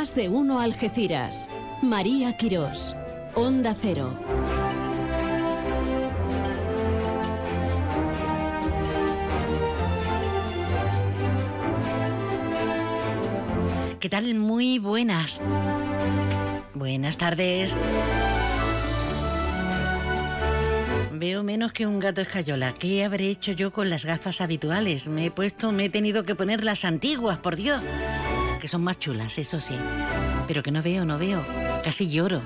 Más de uno Algeciras. María Quirós. Onda Cero. ¿Qué tal? Muy buenas. Buenas tardes. Veo menos que un gato escayola. ¿Qué habré hecho yo con las gafas habituales? Me he puesto, me he tenido que poner las antiguas, por Dios. Que son más chulas, eso sí. Pero que no veo, no veo. Casi lloro.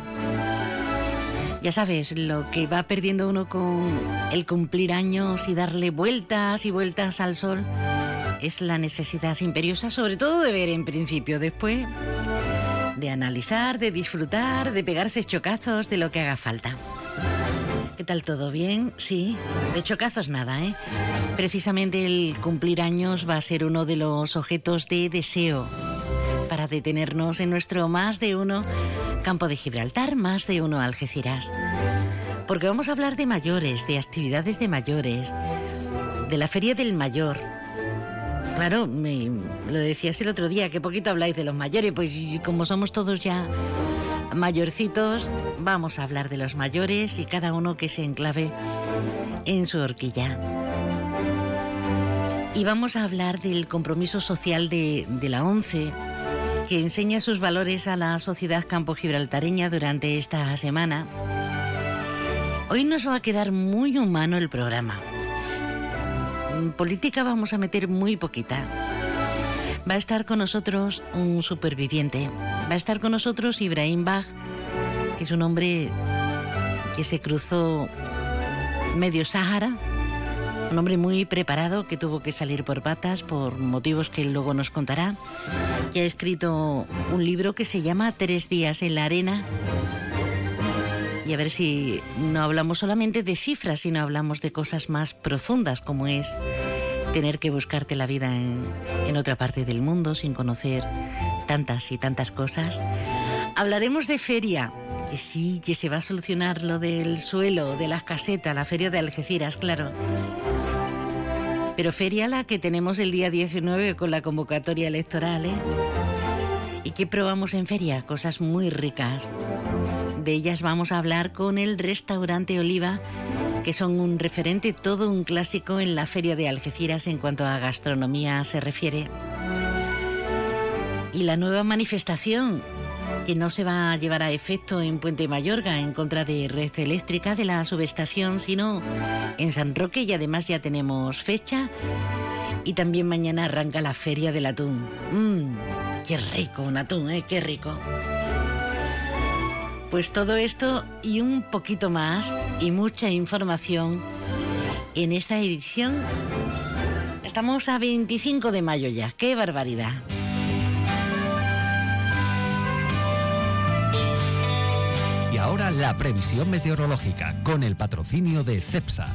Ya sabes, lo que va perdiendo uno con el cumplir años y darle vueltas y vueltas al sol es la necesidad imperiosa, sobre todo de ver en principio, después de analizar, de disfrutar, de pegarse chocazos de lo que haga falta. ¿Qué tal todo bien? Sí, de chocazos nada, ¿eh? Precisamente el cumplir años va a ser uno de los objetos de deseo para detenernos en nuestro más de uno campo de Gibraltar, más de uno Algeciras. Porque vamos a hablar de mayores, de actividades de mayores, de la Feria del Mayor, Claro, me, lo decías el otro día, que poquito habláis de los mayores, pues como somos todos ya mayorcitos, vamos a hablar de los mayores y cada uno que se enclave en su horquilla. Y vamos a hablar del compromiso social de, de la ONCE, que enseña sus valores a la sociedad campo gibraltareña durante esta semana. Hoy nos va a quedar muy humano el programa política vamos a meter muy poquita. Va a estar con nosotros un superviviente. Va a estar con nosotros Ibrahim Bach, que es un hombre que se cruzó medio Sáhara, un hombre muy preparado que tuvo que salir por patas por motivos que luego nos contará, que ha escrito un libro que se llama Tres días en la arena. Y a ver si no hablamos solamente de cifras, sino hablamos de cosas más profundas, como es tener que buscarte la vida en, otra parte del mundo sin conocer tantas y tantas cosas. Hablaremos de feria, que sí, que se va a solucionar lo del suelo, de las casetas, la feria de Algeciras, claro. Pero feria la que tenemos el día 19 con la convocatoria electoral, ¿eh? ¿Y qué probamos en feria? Cosas muy ricas. De ellas vamos a hablar con el restaurante Oliva que son un referente, todo un clásico en la Feria de Algeciras en cuanto a gastronomía se refiere. Y la nueva manifestación, que no se va a llevar a efecto en Puente Mayorga en contra de red eléctrica de la subestación, sino en San Roque y además ya tenemos fecha. Y también mañana arranca la Feria del Atún. Mmm, qué rico un atún, ¿eh? Qué rico. Pues todo esto y un poquito más y mucha información en esta edición. Estamos a 25 de mayo ya, qué barbaridad. Ahora la previsión meteorológica con el patrocinio de CEPSA.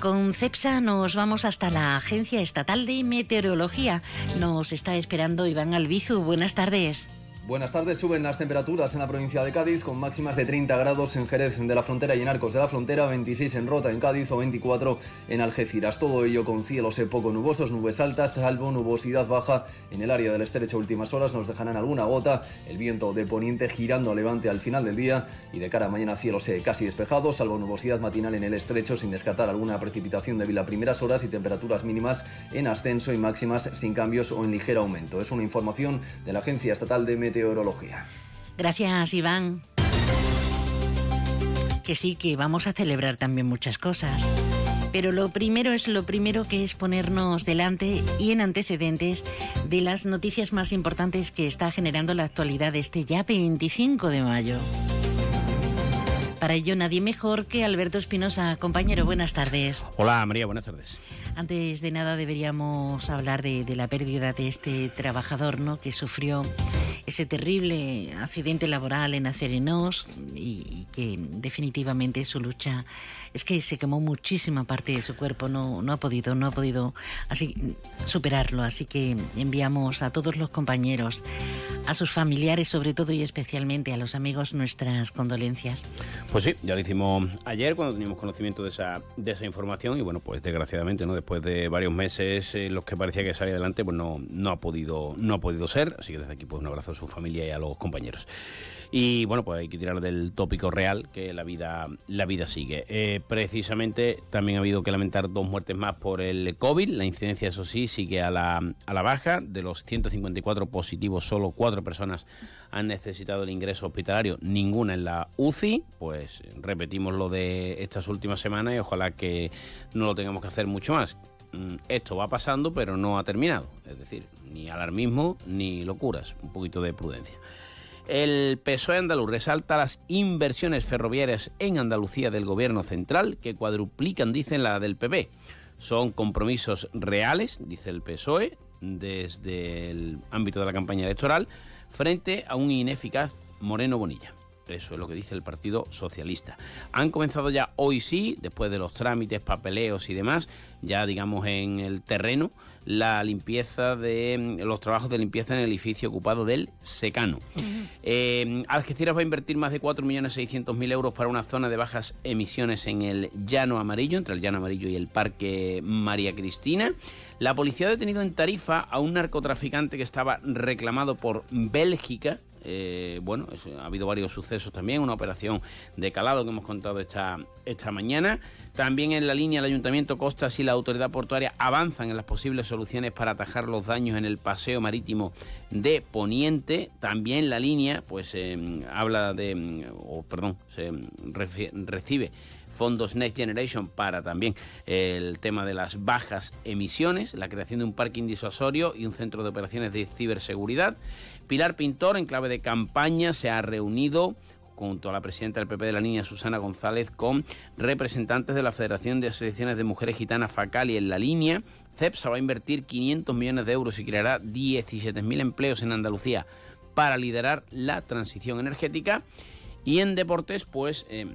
Con CEPSA nos vamos hasta la Agencia Estatal de Meteorología. Nos está esperando Iván Albizu. Buenas tardes. Buenas tardes. Suben las temperaturas en la provincia de Cádiz con máximas de 30 grados en Jerez de la Frontera y en Arcos de la Frontera, 26 en Rota en Cádiz o 24 en Algeciras. Todo ello con cielos poco nubosos, nubes altas, salvo nubosidad baja en el área del estrecho. Últimas horas nos dejarán alguna gota. El viento de poniente girando a levante al final del día y de cara a mañana cielos casi despejados, salvo nubosidad matinal en el estrecho sin descartar alguna precipitación débil a primeras horas y temperaturas mínimas en ascenso y máximas sin cambios o en ligero aumento. Es una información de la Agencia Estatal de Meteorología meteorología. Gracias, Iván. Que sí, que vamos a celebrar también muchas cosas. Pero lo primero es lo primero que es ponernos delante y en antecedentes de las noticias más importantes que está generando la actualidad este ya 25 de mayo. Para ello nadie mejor que Alberto Espinosa. Compañero, buenas tardes. Hola María, buenas tardes. Antes de nada deberíamos hablar de, de la pérdida de este trabajador ¿no? que sufrió ese terrible accidente laboral en Acerenos y, que definitivamente su lucha es que se quemó muchísima parte de su cuerpo, no, no ha podido, no ha podido así superarlo. Así que enviamos a todos los compañeros, a sus familiares sobre todo y especialmente a los amigos nuestras condolencias. Pues sí, ya lo hicimos ayer cuando teníamos conocimiento de esa, de esa información y bueno, pues desgraciadamente, ¿no? Después de varios meses en los que parecía que salía adelante, pues no, no ha podido, no ha podido ser. Así que desde aquí pues un abrazo a su familia y a los compañeros. Y bueno, pues hay que tirar del tópico real que la vida, la vida sigue. Eh, precisamente también ha habido que lamentar dos muertes más por el COVID. La incidencia, eso sí, sigue a la, a la baja. De los 154 positivos, solo cuatro personas han necesitado el ingreso hospitalario, ninguna en la UCI, pues repetimos lo de estas últimas semanas y ojalá que no lo tengamos que hacer mucho más. Mm, esto va pasando, pero no ha terminado. Es decir, ni alarmismo ni locuras, un poquito de prudencia. El PSOE andaluz resalta las inversiones ferroviarias en Andalucía del gobierno central, que cuadruplican, dicen, la del PP. Son compromisos reales, dice el PSOE, desde el ámbito de la campaña electoral, frente a un ineficaz Moreno Bonilla. Eso es lo que dice el Partido Socialista. Han comenzado ya hoy sí, después de los trámites, papeleos y demás, ya digamos en el terreno, la limpieza de mm, los trabajos de limpieza en el edificio ocupado del Secano. Eh, Algeciras va a invertir más de 4.600.000 euros para una zona de bajas emisiones en el Llano Amarillo, entre el Llano Amarillo y el Parque María Cristina. La policía ha detenido en Tarifa a un narcotraficante que estaba reclamado por Bélgica eh, bueno, ha habido varios sucesos también, una operación de calado que hemos contado esta, esta mañana. También en la línea el Ayuntamiento Costas y la Autoridad Portuaria avanzan en las posibles soluciones para atajar los daños en el paseo marítimo de Poniente. También la línea, pues eh, habla de, o perdón, se recibe fondos Next Generation para también el tema de las bajas emisiones, la creación de un parking disuasorio y un centro de operaciones de ciberseguridad. Pilar Pintor, en clave de campaña, se ha reunido junto a la presidenta del PP de la línea, Susana González, con representantes de la Federación de Asociaciones de Mujeres Gitanas Facali en la línea. CEPSA va a invertir 500 millones de euros y creará 17.000 empleos en Andalucía para liderar la transición energética. Y en deportes, pues eh,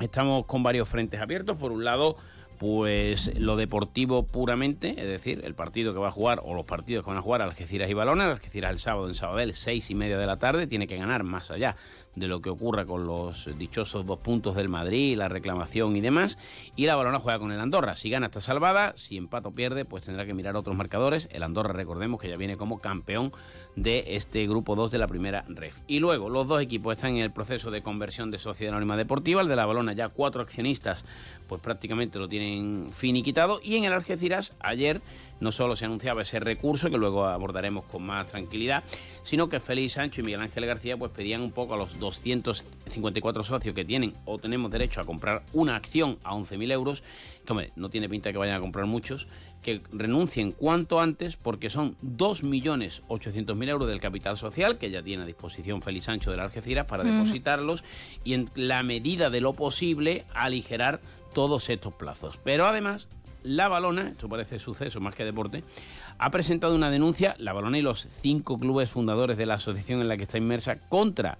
estamos con varios frentes abiertos. Por un lado, pues lo deportivo puramente, es decir, el partido que va a jugar o los partidos que van a jugar Algeciras y Balona, Algeciras el sábado en Sabadell, seis y media de la tarde, tiene que ganar más allá de lo que ocurra con los dichosos dos puntos del Madrid, la reclamación y demás. Y la Balona juega con el Andorra. Si gana está salvada, si empata o pierde, pues tendrá que mirar otros marcadores. El Andorra, recordemos que ya viene como campeón de este grupo 2 de la primera ref. Y luego los dos equipos están en el proceso de conversión de sociedad anónima deportiva. El de la Balona ya cuatro accionistas pues prácticamente lo tienen finiquitado. Y en el Algeciras ayer no solo se anunciaba ese recurso, que luego abordaremos con más tranquilidad, sino que Félix Sancho y Miguel Ángel García pues pedían un poco a los 254 socios que tienen o tenemos derecho a comprar una acción a 11.000 euros, que hombre, no tiene pinta que vayan a comprar muchos, que renuncien cuanto antes porque son 2.800.000 euros del capital social que ya tiene a disposición Félix Sancho de la Algeciras para depositarlos y en la medida de lo posible aligerar todos estos plazos. Pero además la Balona, esto parece suceso más que deporte, ha presentado una denuncia, La Balona y los cinco clubes fundadores de la asociación en la que está inmersa, contra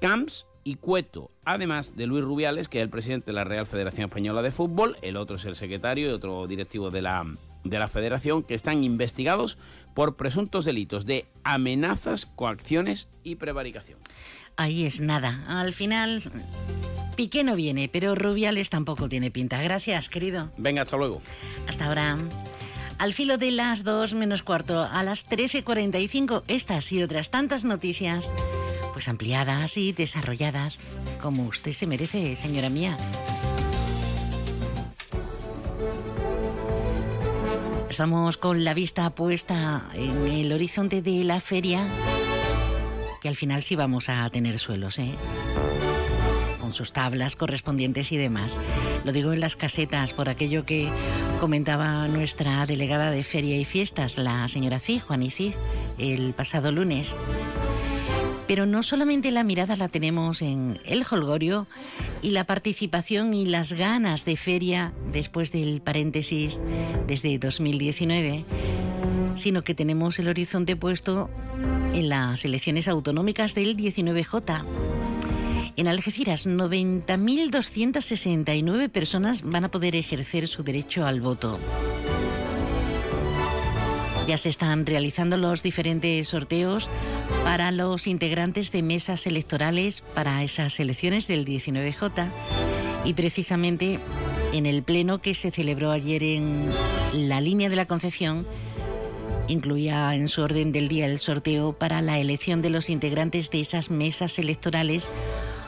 Camps y Cueto, además de Luis Rubiales, que es el presidente de la Real Federación Española de Fútbol, el otro es el secretario y otro directivo de la, de la federación, que están investigados por presuntos delitos de amenazas, coacciones y prevaricación. Ahí es nada. Al final Piqué no viene, pero Rubiales tampoco tiene pinta. Gracias, querido. Venga, hasta luego. Hasta ahora. Al filo de las 2 menos cuarto, a las 13.45, estas y otras tantas noticias, pues ampliadas y desarrolladas, como usted se merece, señora mía. Estamos con la vista puesta en el horizonte de la feria, que al final sí vamos a tener suelos, ¿eh? con sus tablas correspondientes y demás. Lo digo en las casetas por aquello que comentaba nuestra delegada de Feria y Fiestas, la señora Cid, Juan Cid, el pasado lunes. Pero no solamente la mirada la tenemos en el holgorio y la participación y las ganas de feria después del paréntesis desde 2019, sino que tenemos el horizonte puesto en las elecciones autonómicas del 19J en Algeciras, 90.269 personas van a poder ejercer su derecho al voto. Ya se están realizando los diferentes sorteos para los integrantes de mesas electorales para esas elecciones del 19J y precisamente en el pleno que se celebró ayer en la línea de la Concepción incluía en su orden del día el sorteo para la elección de los integrantes de esas mesas electorales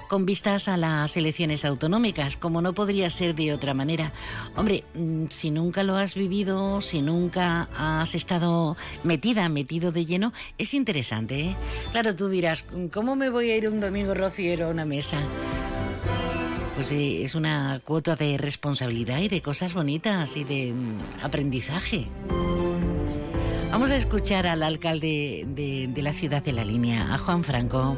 con vistas a las elecciones autonómicas, como no podría ser de otra manera. Hombre, mm, si nunca lo has vivido, si nunca has estado metida, metido de lleno, es interesante. ¿eh? Claro, tú dirás, ¿cómo me voy a ir un domingo rociero a una mesa? Pues eh, es una cuota de responsabilidad y de cosas bonitas y de mm, aprendizaje. Vamos a escuchar al alcalde de, la ciudad de la línea, a Juan Franco.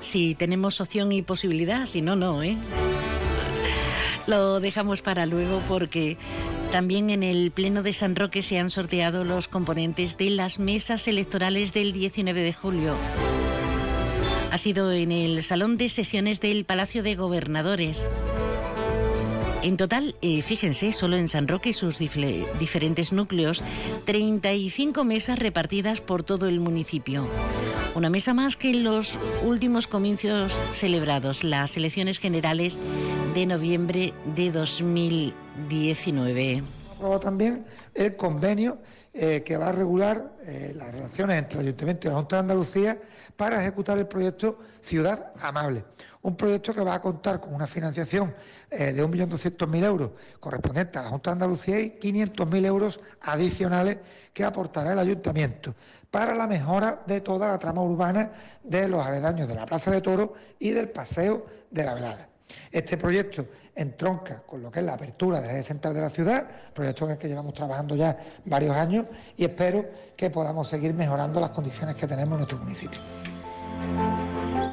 Si tenemos opción y posibilidad, si no, no, ¿eh? Lo dejamos para luego porque también en el Pleno de San Roque se han sorteado los componentes de las mesas electorales del 19 de julio. Ha sido en el Salón de Sesiones del Palacio de Gobernadores. En total, eh, fíjense, solo en San Roque y sus diferentes núcleos, 35 mesas repartidas por todo el municipio. Una mesa más que en los últimos comicios celebrados, las elecciones generales de noviembre de 2019. Aprobado también el convenio eh, que va a regular eh, las relaciones entre el Ayuntamiento y la Junta de Andalucía para ejecutar el proyecto Ciudad Amable. Un proyecto que va a contar con una financiación eh, de 1.200.000 euros correspondiente a la Junta de Andalucía y 500.000 euros adicionales que aportará el Ayuntamiento para la mejora de toda la trama urbana de los aledaños de la Plaza de Toro y del Paseo de la Velada. Este proyecto entronca con lo que es la apertura de la central de la ciudad, proyecto en el que llevamos trabajando ya varios años y espero que podamos seguir mejorando las condiciones que tenemos en nuestro municipio.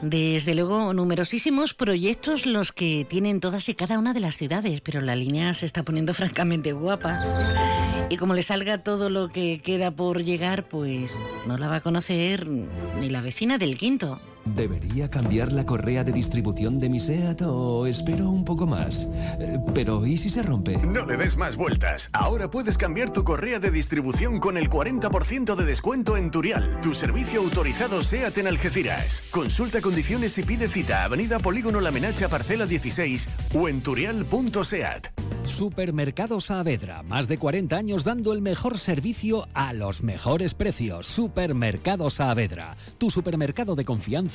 Desde luego, numerosísimos proyectos los que tienen todas y cada una de las ciudades, pero la línea se está poniendo francamente guapa. Y como le salga todo lo que queda por llegar, pues no la va a conocer ni la vecina del quinto. ¿Debería cambiar la correa de distribución de mi SEAT o espero un poco más? Eh, pero ¿y si se rompe? No le des más vueltas. Ahora puedes cambiar tu correa de distribución con el 40% de descuento en Turial, tu servicio autorizado SEAT en Algeciras. Consulta condiciones y pide cita. Avenida Polígono La Menacha, parcela 16 o en turial.seat. Supermercado Saavedra, más de 40 años dando el mejor servicio a los mejores precios. Supermercado Saavedra, tu supermercado de confianza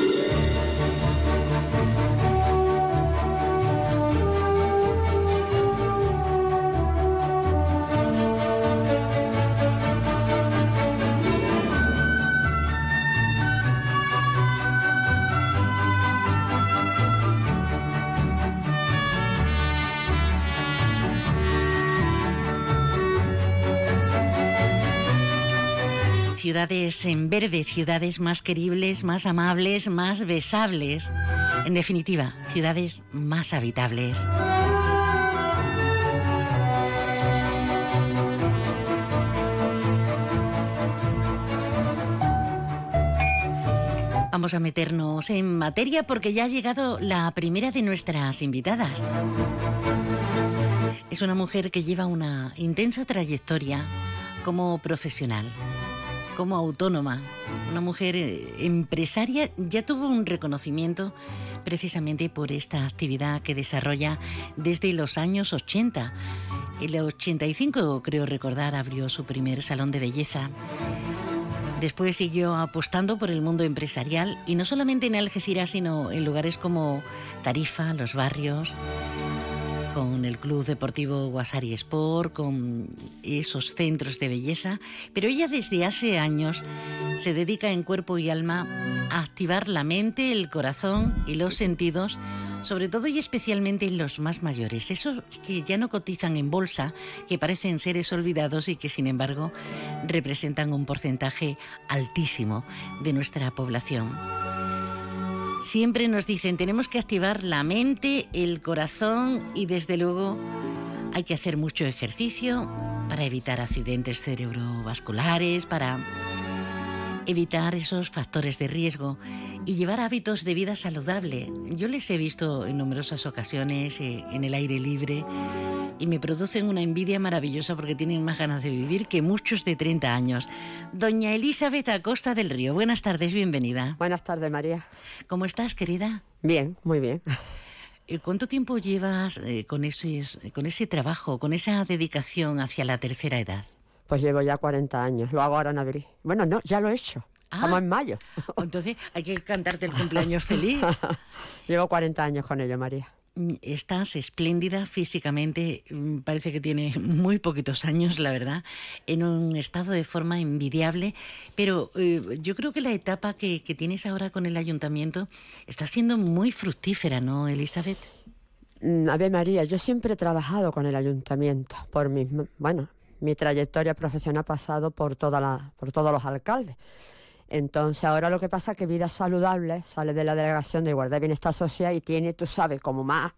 Ciudades en verde, ciudades más queribles, más amables, más besables. En definitiva, ciudades más habitables. Vamos a meternos en materia porque ya ha llegado la primera de nuestras invitadas. Es una mujer que lleva una intensa trayectoria como profesional como autónoma, una mujer eh, empresaria, ya tuvo un reconocimiento precisamente por esta actividad que desarrolla desde los años 80. En el 85, creo recordar, abrió su primer salón de belleza. Después siguió apostando por el mundo empresarial y no solamente en Algeciras, sino en lugares como Tarifa, los barrios, con el Club Deportivo Guasari Sport, con esos centros de belleza, pero ella desde hace años se dedica en cuerpo y alma a activar la mente, el corazón y los sentidos sobre todo y especialmente en los más mayores, esos que ya no cotizan en bolsa, que parecen seres olvidados y que sin embargo representan un porcentaje altísimo de nuestra población. Siempre nos dicen, tenemos que activar la mente, el corazón y desde luego hay que hacer mucho ejercicio para evitar accidentes cerebrovasculares, para evitar esos factores de riesgo y llevar hábitos de vida saludable. Yo les he visto en numerosas ocasiones eh, en el aire libre y me producen una envidia maravillosa porque tienen más ganas de vivir que muchos de 30 años. Doña Elizabeth Acosta del Río, buenas tardes, bienvenida. Buenas tardes, María. ¿Cómo estás, querida? Bien, muy bien. Eh, ¿Cuánto tiempo llevas eh, con, ese, con ese trabajo, con esa dedicación hacia la tercera edad? Pues llevo ya 40 años, lo hago ahora en abril. Bueno, no, ya lo he hecho. Estamos en mayo. Entonces hay que cantarte el cumpleaños feliz. llevo 40 años con ello, María. Mm, estás espléndida físicamente, mm, parece que tiene muy poquitos años, la verdad, en un estado de forma envidiable, pero eh, yo creo que la etapa que, que, tienes ahora con el ayuntamiento está siendo muy fructífera, ¿no, Elizabeth? Mm, a ver, María, yo siempre he trabajado con el ayuntamiento, por mi, bueno, mi trayectoria profesional ha pasado por, toda la, por todos los alcaldes. Entonces ahora lo que pasa es que Vida Saludable sale de la Delegación de Igualdad y Bienestar Social y tiene, tú sabes, como más,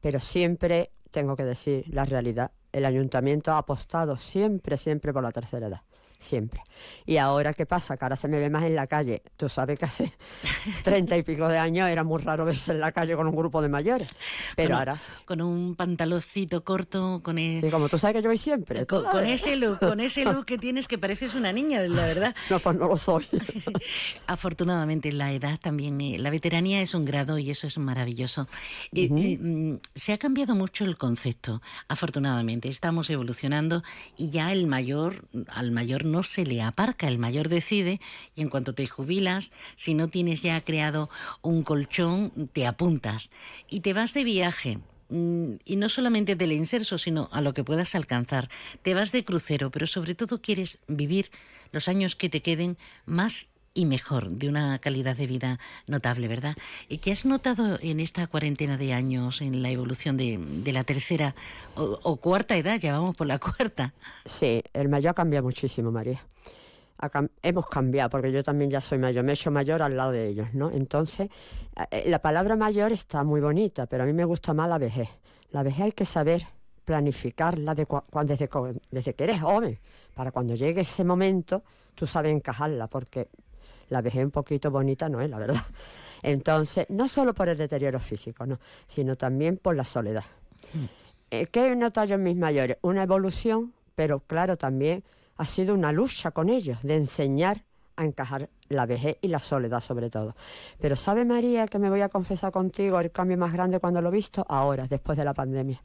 pero siempre, tengo que decir la realidad, el ayuntamiento ha apostado siempre, siempre por la tercera edad siempre. Y ahora, ¿qué pasa? Que ahora se me ve más en la calle. Tú sabes que hace treinta y pico de años era muy raro verse en la calle con un grupo de mayores. Pero ahora... Con un pantaloncito corto, con el... Y como tú sabes que yo voy siempre. Con, ese look, con ese look que tienes que pareces una niña, la verdad. No, pues no lo soy. Afortunadamente la edad también, eh, la veteranía es un grado y eso es maravilloso. Eh, eh, mm, se ha cambiado mucho el concepto, afortunadamente. Estamos evolucionando y ya el mayor, al mayor no se le aparca, el mayor decide y en cuanto te jubilas, si no tienes ya creado un colchón, te apuntas y te vas de viaje mm, y no solamente del inserso, sino a lo que puedas alcanzar. Te vas de crucero, pero sobre todo quieres vivir los años que te queden más y mejor, de una calidad de vida notable, ¿verdad? ¿Y qué has notado en esta cuarentena de años, en la evolución de, la tercera o, cuarta edad? Ya vamos por la cuarta. Sí, el mayor ha cambiado muchísimo, María. hemos cambiado, porque yo también ya soy mayor, me he hecho mayor al lado de ellos, ¿no? Entonces, eh, la palabra mayor está muy bonita, pero a mí me gusta más la vejez. La vejez hay que saber planificarla de desde, desde que eres joven, para cuando llegue ese momento, tú sabes encajarla, porque la vejez un poquito bonita no es, la verdad. Entonces, no solo por el deterioro físico, no, sino también por la soledad. Hmm. Eh, ¿Qué he notado yo en mis mayores? Una evolución, pero claro, también ha sido una lucha con ellos, de enseñar a encajar la vejez y la soledad sobre todo. Pero ¿sabe María que me voy a confesar contigo el cambio más grande cuando lo he visto? Ahora, después de la pandemia.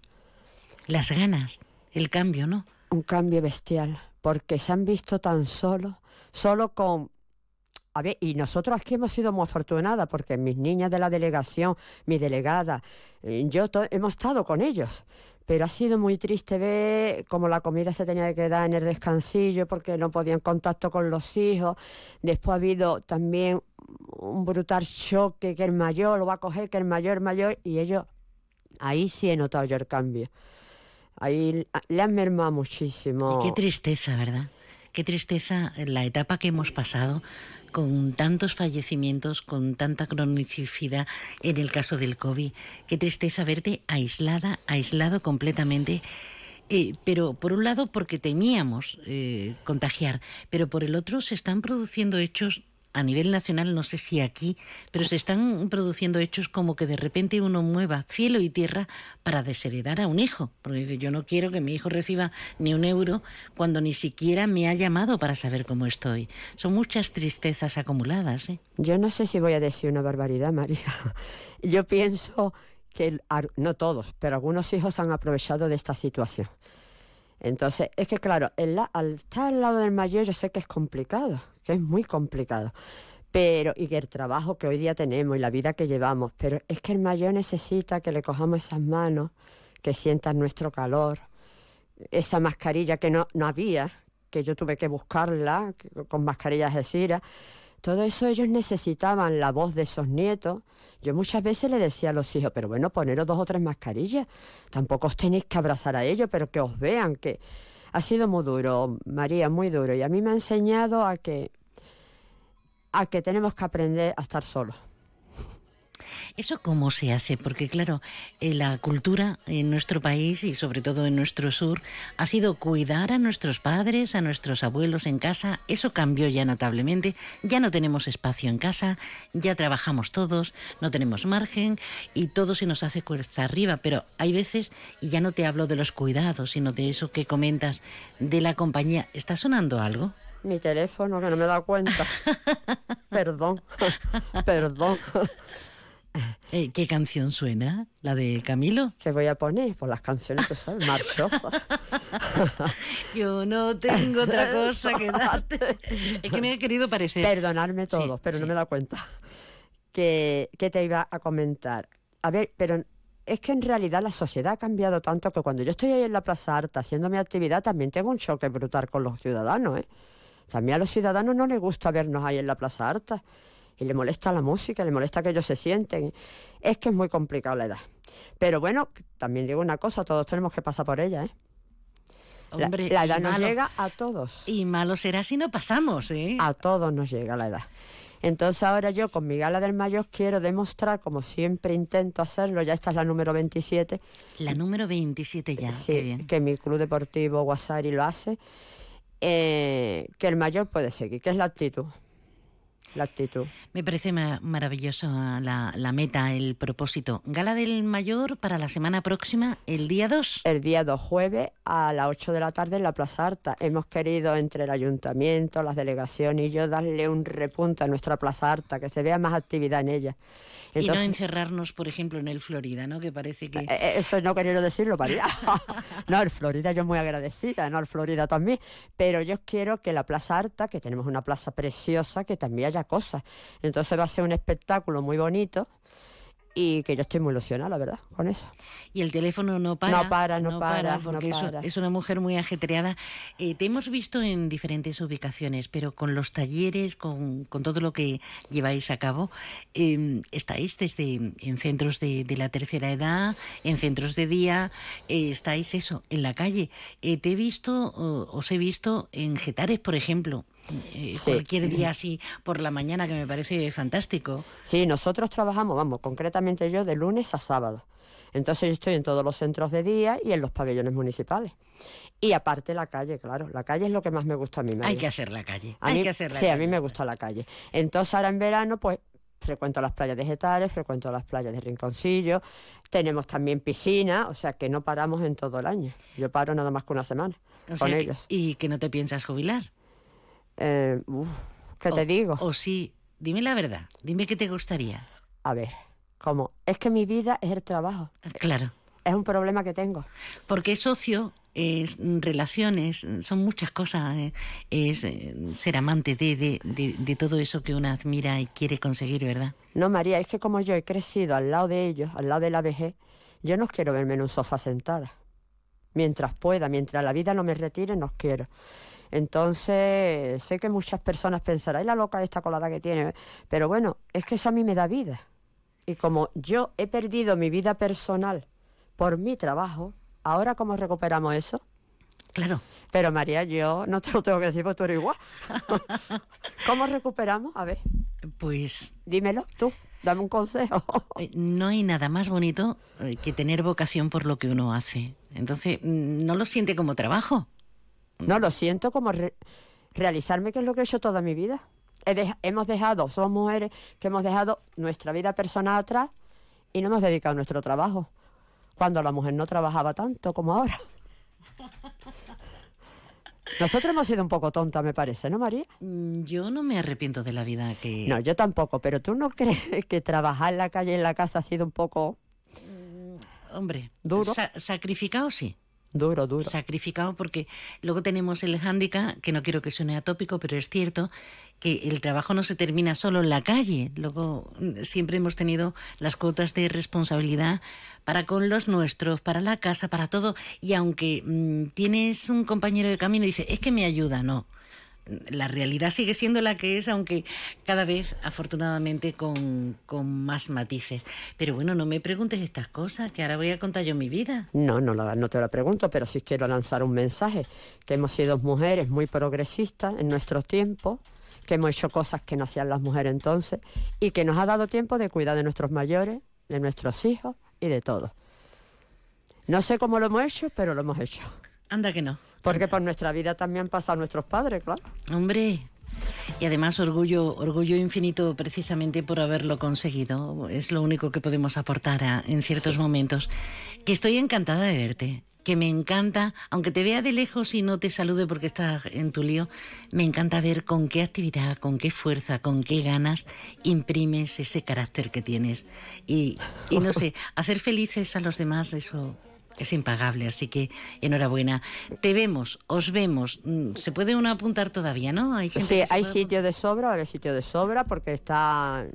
Las ganas, el cambio, ¿no? Un cambio bestial, porque se han visto tan solos, solo con a ver, y nosotros aquí hemos sido muy afortunadas porque mis niñas de la delegación, mi delegada, eh, yo hemos estado con ellos. Pero ha sido muy triste ver cómo la comida se tenía que quedar en el descansillo porque no podían contacto con los hijos. Después ha habido también un brutal choque que el mayor lo va a coger, que el mayor, mayor, y ellos, ahí sí he notado yo el cambio. Ahí le han mermado muchísimo. qué tristeza, ¿verdad? Qué tristeza la etapa que hemos pasado con tantos fallecimientos, con tanta cronicidad en el caso del COVID. Qué tristeza verte aislada, aislado completamente. Eh, pero por un lado porque temíamos eh, contagiar, pero por el otro se están produciendo hechos a nivel nacional, no sé si aquí, pero se están produciendo hechos como que de repente uno mueva cielo y tierra para desheredar a un hijo. Porque dice, yo no quiero que mi hijo reciba ni un euro cuando ni siquiera me ha llamado para saber cómo estoy. Son muchas tristezas acumuladas. ¿eh? Yo no sé si voy a decir una barbaridad, María. Yo pienso que, no todos, pero algunos hijos han aprovechado de esta situación. Entonces, es que claro, al estar al lado del mayor yo sé que es complicado, que es muy complicado. Pero, y que el trabajo que hoy día tenemos y la vida que llevamos, pero es que el mayor necesita que le cojamos esas manos, que sientan nuestro calor, esa mascarilla que no, no había, que yo tuve que buscarla con mascarillas de cira. Todo eso ellos necesitaban la voz de esos nietos. Yo muchas veces le decía a los hijos, pero bueno, poneros dos o tres mascarillas. Tampoco os tenéis que abrazar a ellos, pero que os vean, que ha sido muy duro, María, muy duro. Y a mí me ha enseñado a que, a que tenemos que aprender a estar solos. ¿Eso cómo se hace? Porque claro, eh, la cultura en nuestro país y sobre todo en nuestro sur ha sido cuidar a nuestros padres, a nuestros abuelos en casa. Eso cambió ya notablemente. Ya no tenemos espacio en casa, ya trabajamos todos, no tenemos margen y todo se nos hace cuesta arriba. Pero hay veces, y ya no te hablo de los cuidados, sino de eso que comentas de la compañía. ¿Está sonando algo? Mi teléfono, que no me he dado cuenta. perdón, perdón. Eh, ¿Qué canción suena? ¿La de Camilo? ¿Qué voy a poner? Pues las canciones que son marchosas. Yo no tengo otra cosa que darte. Es que me ha querido parecer. Perdonarme todos, pero no me he dado cuenta. Que, que te iba a comentar. A ver, pero es que en realidad la sociedad ha cambiado tanto que cuando yo estoy ahí en la Plaza Arta haciendo mi actividad también tengo un choque brutal con los ciudadanos. ¿eh? También a los ciudadanos no les gusta vernos ahí en la Plaza Arta y le molesta la música, le molesta que ellos se sienten. Es que es muy complicado la edad. Pero bueno, también digo una cosa, todos tenemos que pasar por ella, ¿eh? Hombre, la, edad nos llega a todos. Y malo será si no pasamos, ¿eh? A todos nos llega la edad. Entonces ahora yo con mi gala del mayor quiero demostrar, como siempre intento hacerlo, ya esta es la número 27, La número 27 ya, sí, qué bien. que mi club deportivo Guasari lo hace, eh, que el mayor puede seguir, que es la actitud. La actitud. Me parece ma- maravilloso la, la meta, el propósito. Gala del Mayor para la semana próxima, el día 2. El día 2 jueves a las 8 de la tarde en la Plaza Arta. Hemos querido entre el ayuntamiento, las delegaciones y yo darle un repunte a nuestra Plaza Arta, que se vea más actividad en ella. y no Entonces- encerrarnos, por ejemplo, en el Florida, ¿no? Que parece que... Eh, eh, Eso no quería decirlo, María. no, el Florida yo muy agradecida, no, el Florida también. Pero yo quiero que la Plaza Arta, que tenemos una plaza preciosa, que también haya cosas. Entonces va a ser un espectáculo muy bonito y que yo estoy muy ilusionada, la verdad, con eso. Y el teléfono no para. No para, no para, porque no eso- para. es una mujer muy ajetreada. Eh, te hemos visto en diferentes ubicaciones, pero con los talleres, con, con todo lo que lleváis a cabo, eh, estáis desde en centros de, de la tercera edad, en centros de día, eh, estáis eso, en la calle. Eh, te he visto, os he visto en Getares, por ejemplo. Eh, Sí. cualquier día así por la mañana que me parece fantástico. Sí, nosotros trabajamos, vamos, concretamente yo, de lunes a sábado. Entonces yo estoy en todos los centros de día y en los pabellones municipales. Y aparte la calle, claro. La calle es lo que más me gusta a mí. Hay que hacer la calle. A hay mí- que hacer la sí, a calle. mí me gusta la calle. Entonces ahora en verano, pues frecuento las playas de Getares, frecuento las playas de Rinconcillo, tenemos también piscina, o sea que no paramos en todo el año. Yo paro nada más que una semana O con sea ellos. Y que no te piensas jubilar. Eh, uf, ¿Qué O- te digo? O sí, dime la verdad, dime qué te gustaría. A ver, ¿cómo? Es que mi vida es el trabajo. Claro. Es un problema que tengo. Porque es socio, es relaciones, son muchas cosas. eh, Es eh, ser amante de, de, de, de todo eso que uno admira y quiere conseguir, ¿verdad? No, María, es que como yo he crecido al lado de ellos, al lado de la vejez, yo no quiero verme en un sofá sentada. Mientras pueda, mientras la vida no me retire, no quiero. Entonces, sé que muchas personas pensarán, ay, la loca esta colada que tiene. Pero bueno, es que eso a mí me da vida. Y como yo he perdido mi vida personal por mi trabajo, ¿ahora cómo recuperamos eso? Claro. Pero María, yo no te lo tengo que decir porque tú eres igual. ¿Cómo recuperamos? A ver. Pues Dímelo tú, dame un consejo. eh, no hay nada más bonito eh, que tener vocación por lo que uno hace. Entonces, mm, no lo siente como trabajo. No, lo siento como re- realizarme, que es lo que he hecho toda mi vida. He hemos dejado, somos mujeres que hemos dejado nuestra vida personal atrás y no hemos dedicado a nuestro trabajo. Cuando la mujer no trabajaba tanto como ahora. Nosotros hemos sido un poco tontas, me parece, ¿no, María? Mm, Yo no me arrepiento de la vida que... No, yo tampoco, pero ¿tú no crees que trabajar en la calle y en la casa ha sido un poco Hombre, Duro. sa- sacrificado sí. Duro, duro? sacrificado porque luego tenemos el hándicap, que no quiero que suene atópico, pero es cierto, que el trabajo no se termina solo en la calle. Luego mm, siempre hemos tenido las cuotas de responsabilidad para con los nuestros, para la casa, para todo. Y aunque mm, tienes un compañero de camino y dice, es que me ayuda, no. La realidad sigue siendo la que es, aunque cada vez, afortunadamente, con, con, más matices. Pero bueno, no me preguntes estas cosas, que ahora voy a contar yo mi vida. No, no, no te lo pregunto, pero sí quiero lanzar un mensaje, que hemos sido mujeres muy progresistas en nuestros tiempos, que hemos hecho cosas que no hacían las mujeres entonces, y que nos ha dado tiempo de cuidar de nuestros mayores, de nuestros hijos y de todo. No sé cómo lo hemos hecho, pero lo hemos hecho. Anda que no. Porque por nuestra vida también pasado nuestros padres, claro. Hombre, y además orgullo, orgullo infinito precisamente por haberlo conseguido. Es lo único que podemos aportar en ciertos momentos. Que estoy encantada de verte, que me encanta, aunque te vea de lejos y no te salude porque estás en tu lío, me encanta ver con qué actividad, con qué fuerza, con qué ganas imprimes ese carácter que tienes. Y, y no sé, hacer felices a los demás, eso es impagable, así que enhorabuena. Te vemos, os vemos. Mm, ¿Se puede uno apuntar todavía, no? ¿Hay sí, hay sitio de sobra, hay sitio de sobra porque está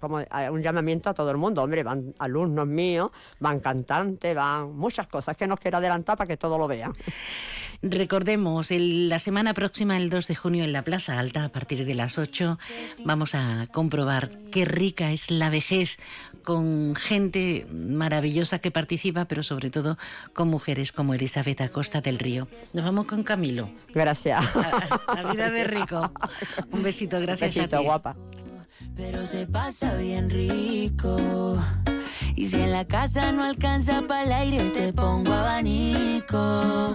como un llamamiento a todo el mundo. Hombre, van alumnos míos, van cantantes, van muchas cosas que nos quiero adelantar para que todo lo vean. Recordemos, la semana próxima, el 2 de junio, en la Plaza Alta, a partir de las 8, vamos a comprobar qué rica es la vejez con gente maravillosa que participa, pero sobre todo con mujeres como Elizabeth Acosta del Río. Nos vamos con Camilo. Gracias. La, vida de rico. Un besito, gracias besito, a ti. guapa. Pero se pasa bien rico. Y si en la casa no alcanza para el aire, te pongo abanico.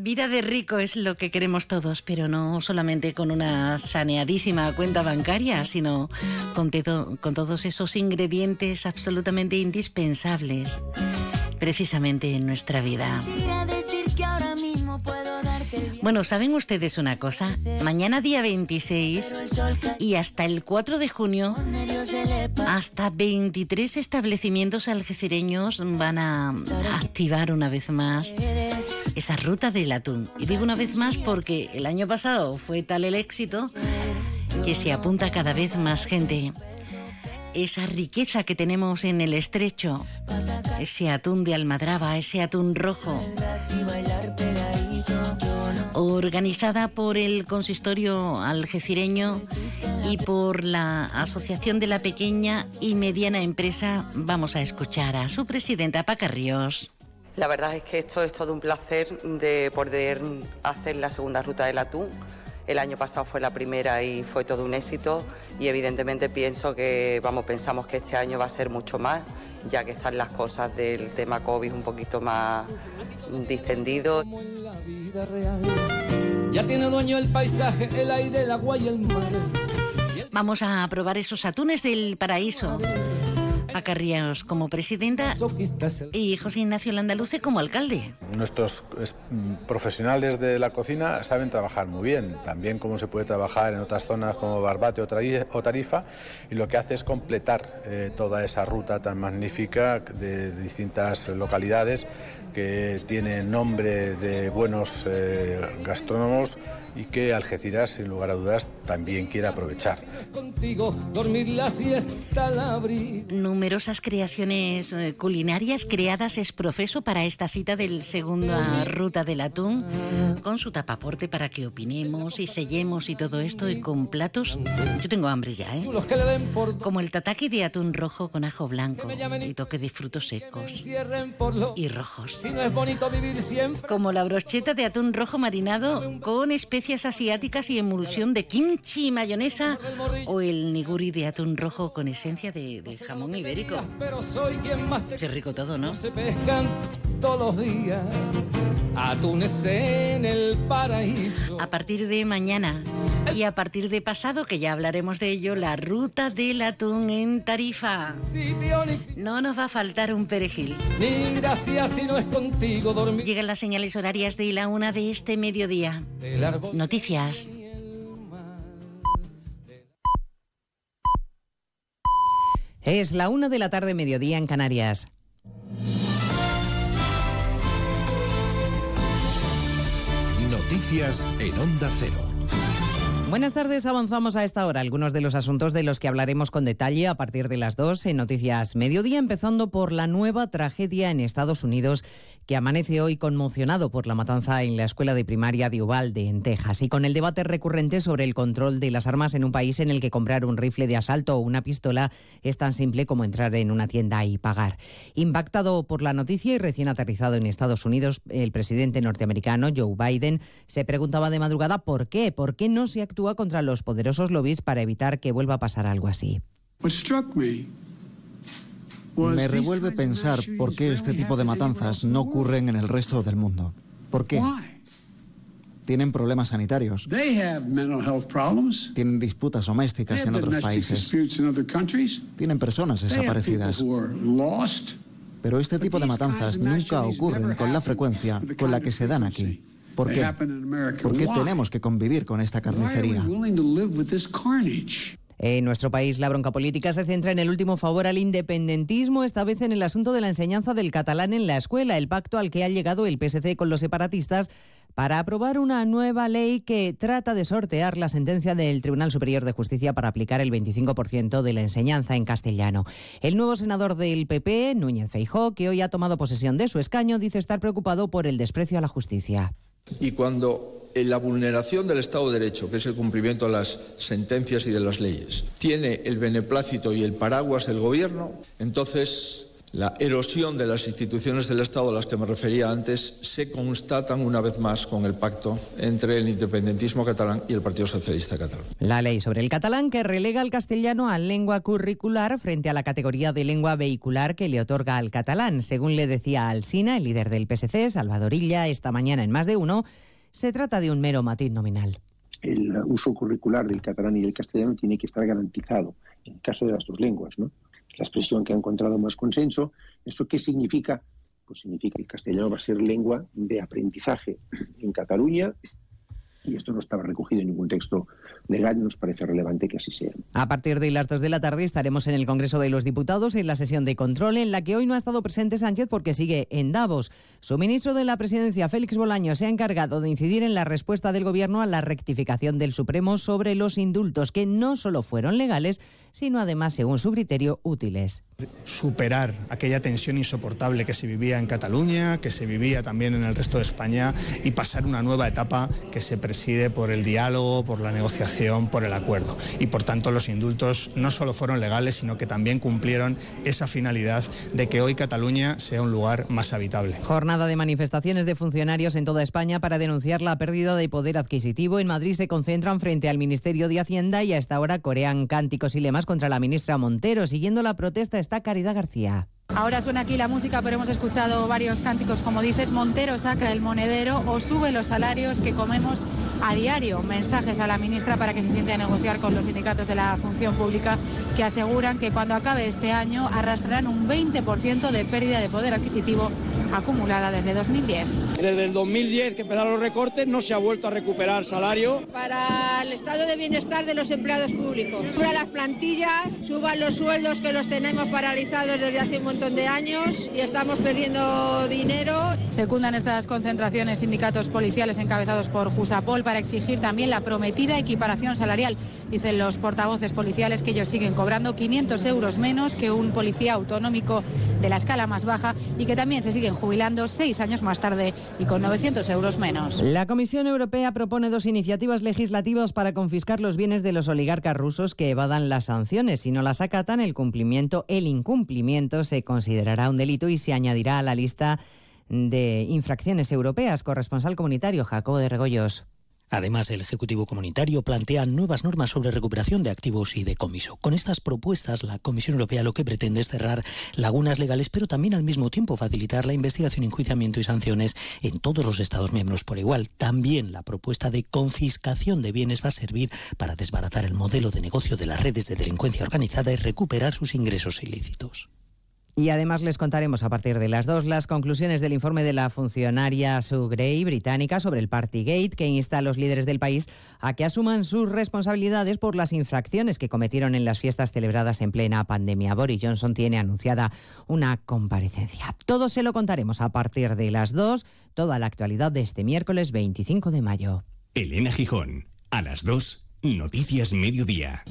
Vida de rico es lo que queremos todos, pero no solamente con una saneadísima cuenta bancaria, sino con, con todos esos ingredientes absolutamente indispensables precisamente en nuestra vida. Bueno, ¿saben ustedes una cosa? Mañana día 26 y hasta el 4 de junio, hasta 23 establecimientos algecireños van a activar una vez más esa ruta del atún. Y digo una vez más porque el año pasado fue tal el éxito que se apunta cada vez más gente. Esa riqueza que tenemos en el estrecho, ese atún de almadraba, ese atún rojo, organizada por el consistorio algecireño y por la Asociación de la Pequeña y Mediana Empresa, vamos a escuchar a su presidenta Paca Ríos. La verdad es que esto es todo un placer de poder hacer la segunda ruta del atún. El año pasado fue la primera y fue todo un éxito y evidentemente pienso que, vamos, pensamos que este año va a ser mucho más, ya que están las cosas del tema COVID un poquito más distendido. Ya tiene dueño el paisaje, el aire, el agua y el mar. Vamos a probar esos atunes del paraíso. Acarríos como presidenta y José Ignacio Landaluce como alcalde. Nuestros mm, profesionales de la cocina saben trabajar muy bien, también como se puede trabajar en otras zonas como Barbate o Tarifa, y lo que hace es completar eh, toda esa ruta tan magnífica de distintas localidades que tiene nombre de buenos eh, gastrónomos y que Algeciras, sin lugar a dudas, también quiere aprovechar. Numerosas creaciones eh, culinarias creadas es profeso para esta cita del segunda ruta del atún, con su tapaporte para que opinemos y sellemos y todo esto, y con platos. Yo tengo hambre ya, ¿eh? Como el tataki de atún rojo con ajo blanco y toque de frutos secos y rojos. Como la brocheta de atún rojo marinado con especias asiáticas y emulsión de kimchi mayonesa o el niguri de atún rojo con esencia de, jamón ibérico. Qué rico todo, ¿no? Se pescan todos los días. atunes en el paraíso. A partir de mañana y a partir de pasado, que ya hablaremos de ello, la ruta del atún en Tarifa. No nos va a faltar un perejil. Ni gracias si no es contigo dormir. Llegan las señales horarias de la una de este mediodía. Noticias. Es la una de la tarde, mediodía en Canarias. Noticias en Onda Cero. Buenas tardes, avanzamos a esta hora algunos de los asuntos de los que hablaremos con detalle a partir de las dos en Noticias Mediodía, empezando por la nueva tragedia en Estados Unidos que amanece hoy conmocionado por la matanza en la escuela de primaria de Uvalde, en Texas, y con el debate recurrente sobre el control de las armas en un país en el que comprar un rifle de asalto o una pistola es tan simple como entrar en una tienda y pagar. Impactado por la noticia y recién aterrizado en Estados Unidos, el presidente norteamericano Joe Biden se preguntaba de madrugada por qué, por qué no se actúa contra los poderosos lobbies para evitar que vuelva a pasar algo así. Me revuelve pensar por qué este tipo de matanzas no ocurren en el resto del mundo. ¿Por qué? Tienen problemas sanitarios. Tienen disputas domésticas en otros países. Tienen personas desaparecidas. Pero este tipo de matanzas nunca ocurren con la frecuencia con la que se dan aquí. ¿Por qué? ¿Por qué tenemos que convivir con esta carnicería? En nuestro país, la bronca política se centra en el último favor al independentismo, esta vez en el asunto de la enseñanza del catalán en la escuela, el pacto al que ha llegado el PSC con los separatistas para aprobar una nueva ley que trata de sortear la sentencia del Tribunal Superior de Justicia para aplicar el 25% de la enseñanza en castellano. El nuevo senador del PP, Núñez Feijó, que hoy ha tomado posesión de su escaño, dice estar preocupado por el desprecio a la justicia. Y cuando la vulneración del Estado de Derecho, que es el cumplimiento de las sentencias y de las leyes, tiene el beneplácito y el paraguas del Gobierno, entonces la erosión de las instituciones del Estado a las que me refería antes se constatan una vez más con el pacto entre el independentismo catalán y el Partido Socialista catalán. La ley sobre el catalán que relega al castellano a lengua curricular frente a la categoría de lengua vehicular que le otorga al catalán. Según le decía Alsina, el líder del PSC, Salvador Illa, esta mañana en más de uno, se trata de un mero matiz nominal. El uso curricular del catalán y del castellano tiene que estar garantizado en el caso de las dos lenguas, ¿no? la expresión que ha encontrado más consenso. ¿Esto qué significa? Pues significa que el castellano va a ser lengua de aprendizaje en Cataluña y esto no estaba recogido en ningún texto legal nos parece relevante que así sea. A partir de las 2 de la tarde estaremos en el Congreso de los Diputados en la sesión de control en la que hoy no ha estado presente Sánchez porque sigue en Davos. Su ministro de la Presidencia, Félix Bolaño, se ha encargado de incidir en la respuesta del Gobierno a la rectificación del Supremo sobre los indultos que no solo fueron legales, sino además, según su criterio, útiles. Superar aquella tensión insoportable que se vivía en Cataluña, que se vivía también en el resto de España y pasar una nueva etapa que se preside por el diálogo, por la negociación, por el acuerdo. Y por tanto los indultos no solo fueron legales, sino que también cumplieron esa finalidad de que hoy Cataluña sea un lugar más habitable. Jornada de manifestaciones de funcionarios en toda España para denunciar la pérdida de poder adquisitivo. En Madrid se concentran frente al Ministerio de Hacienda y a esta hora corean cánticos y lemas contra la ministra Montero. Siguiendo la protesta está Caridad García. Ahora suena aquí la música, pero hemos escuchado varios cánticos, como dices, Montero saca el monedero o sube los salarios que comemos a diario. Mensajes a la ministra para que se siente a negociar con los sindicatos de la función pública que aseguran que cuando acabe este año arrastrarán un 20% de pérdida de poder adquisitivo acumulada desde 2010. Desde el 2010 que empezaron los recortes no se ha vuelto a recuperar salario. Para el estado de bienestar de los empleados públicos. Suban las plantillas, suban los sueldos que los tenemos paralizados desde hace un montón de años y estamos perdiendo dinero. Secundan estas concentraciones sindicatos policiales encabezados por Jusapol para exigir también la prometida equiparación salarial. Dicen los portavoces policiales que ellos siguen cobrando 500 euros menos que un policía autonómico de la escala más baja y que también se siguen jubilando seis años más tarde y con 900 euros menos. La Comisión Europea propone dos iniciativas legislativas para confiscar los bienes de los oligarcas rusos que evadan las sanciones. Si no las acatan, el cumplimiento, el incumplimiento se considerará un delito y se añadirá a la lista de infracciones europeas. Corresponsal comunitario Jacobo de Regoyos. Además, el Ejecutivo Comunitario plantea nuevas normas sobre recuperación de activos y decomiso. Con estas propuestas, la Comisión Europea lo que pretende es cerrar lagunas legales, pero también al mismo tiempo facilitar la investigación, enjuiciamiento y sanciones en todos los Estados miembros por igual. También la propuesta de confiscación de bienes va a servir para desbaratar el modelo de negocio de las redes de delincuencia organizada y recuperar sus ingresos ilícitos. Y además les contaremos a partir de las dos las conclusiones del informe de la funcionaria Sue Gray británica sobre el Partygate que insta a los líderes del país a que asuman sus responsabilidades por las infracciones que cometieron en las fiestas celebradas en plena pandemia. Boris Johnson tiene anunciada una comparecencia. Todo se lo contaremos a partir de las dos, toda la actualidad de este miércoles 25 de mayo. Elena Gijón, a las dos, Noticias Mediodía.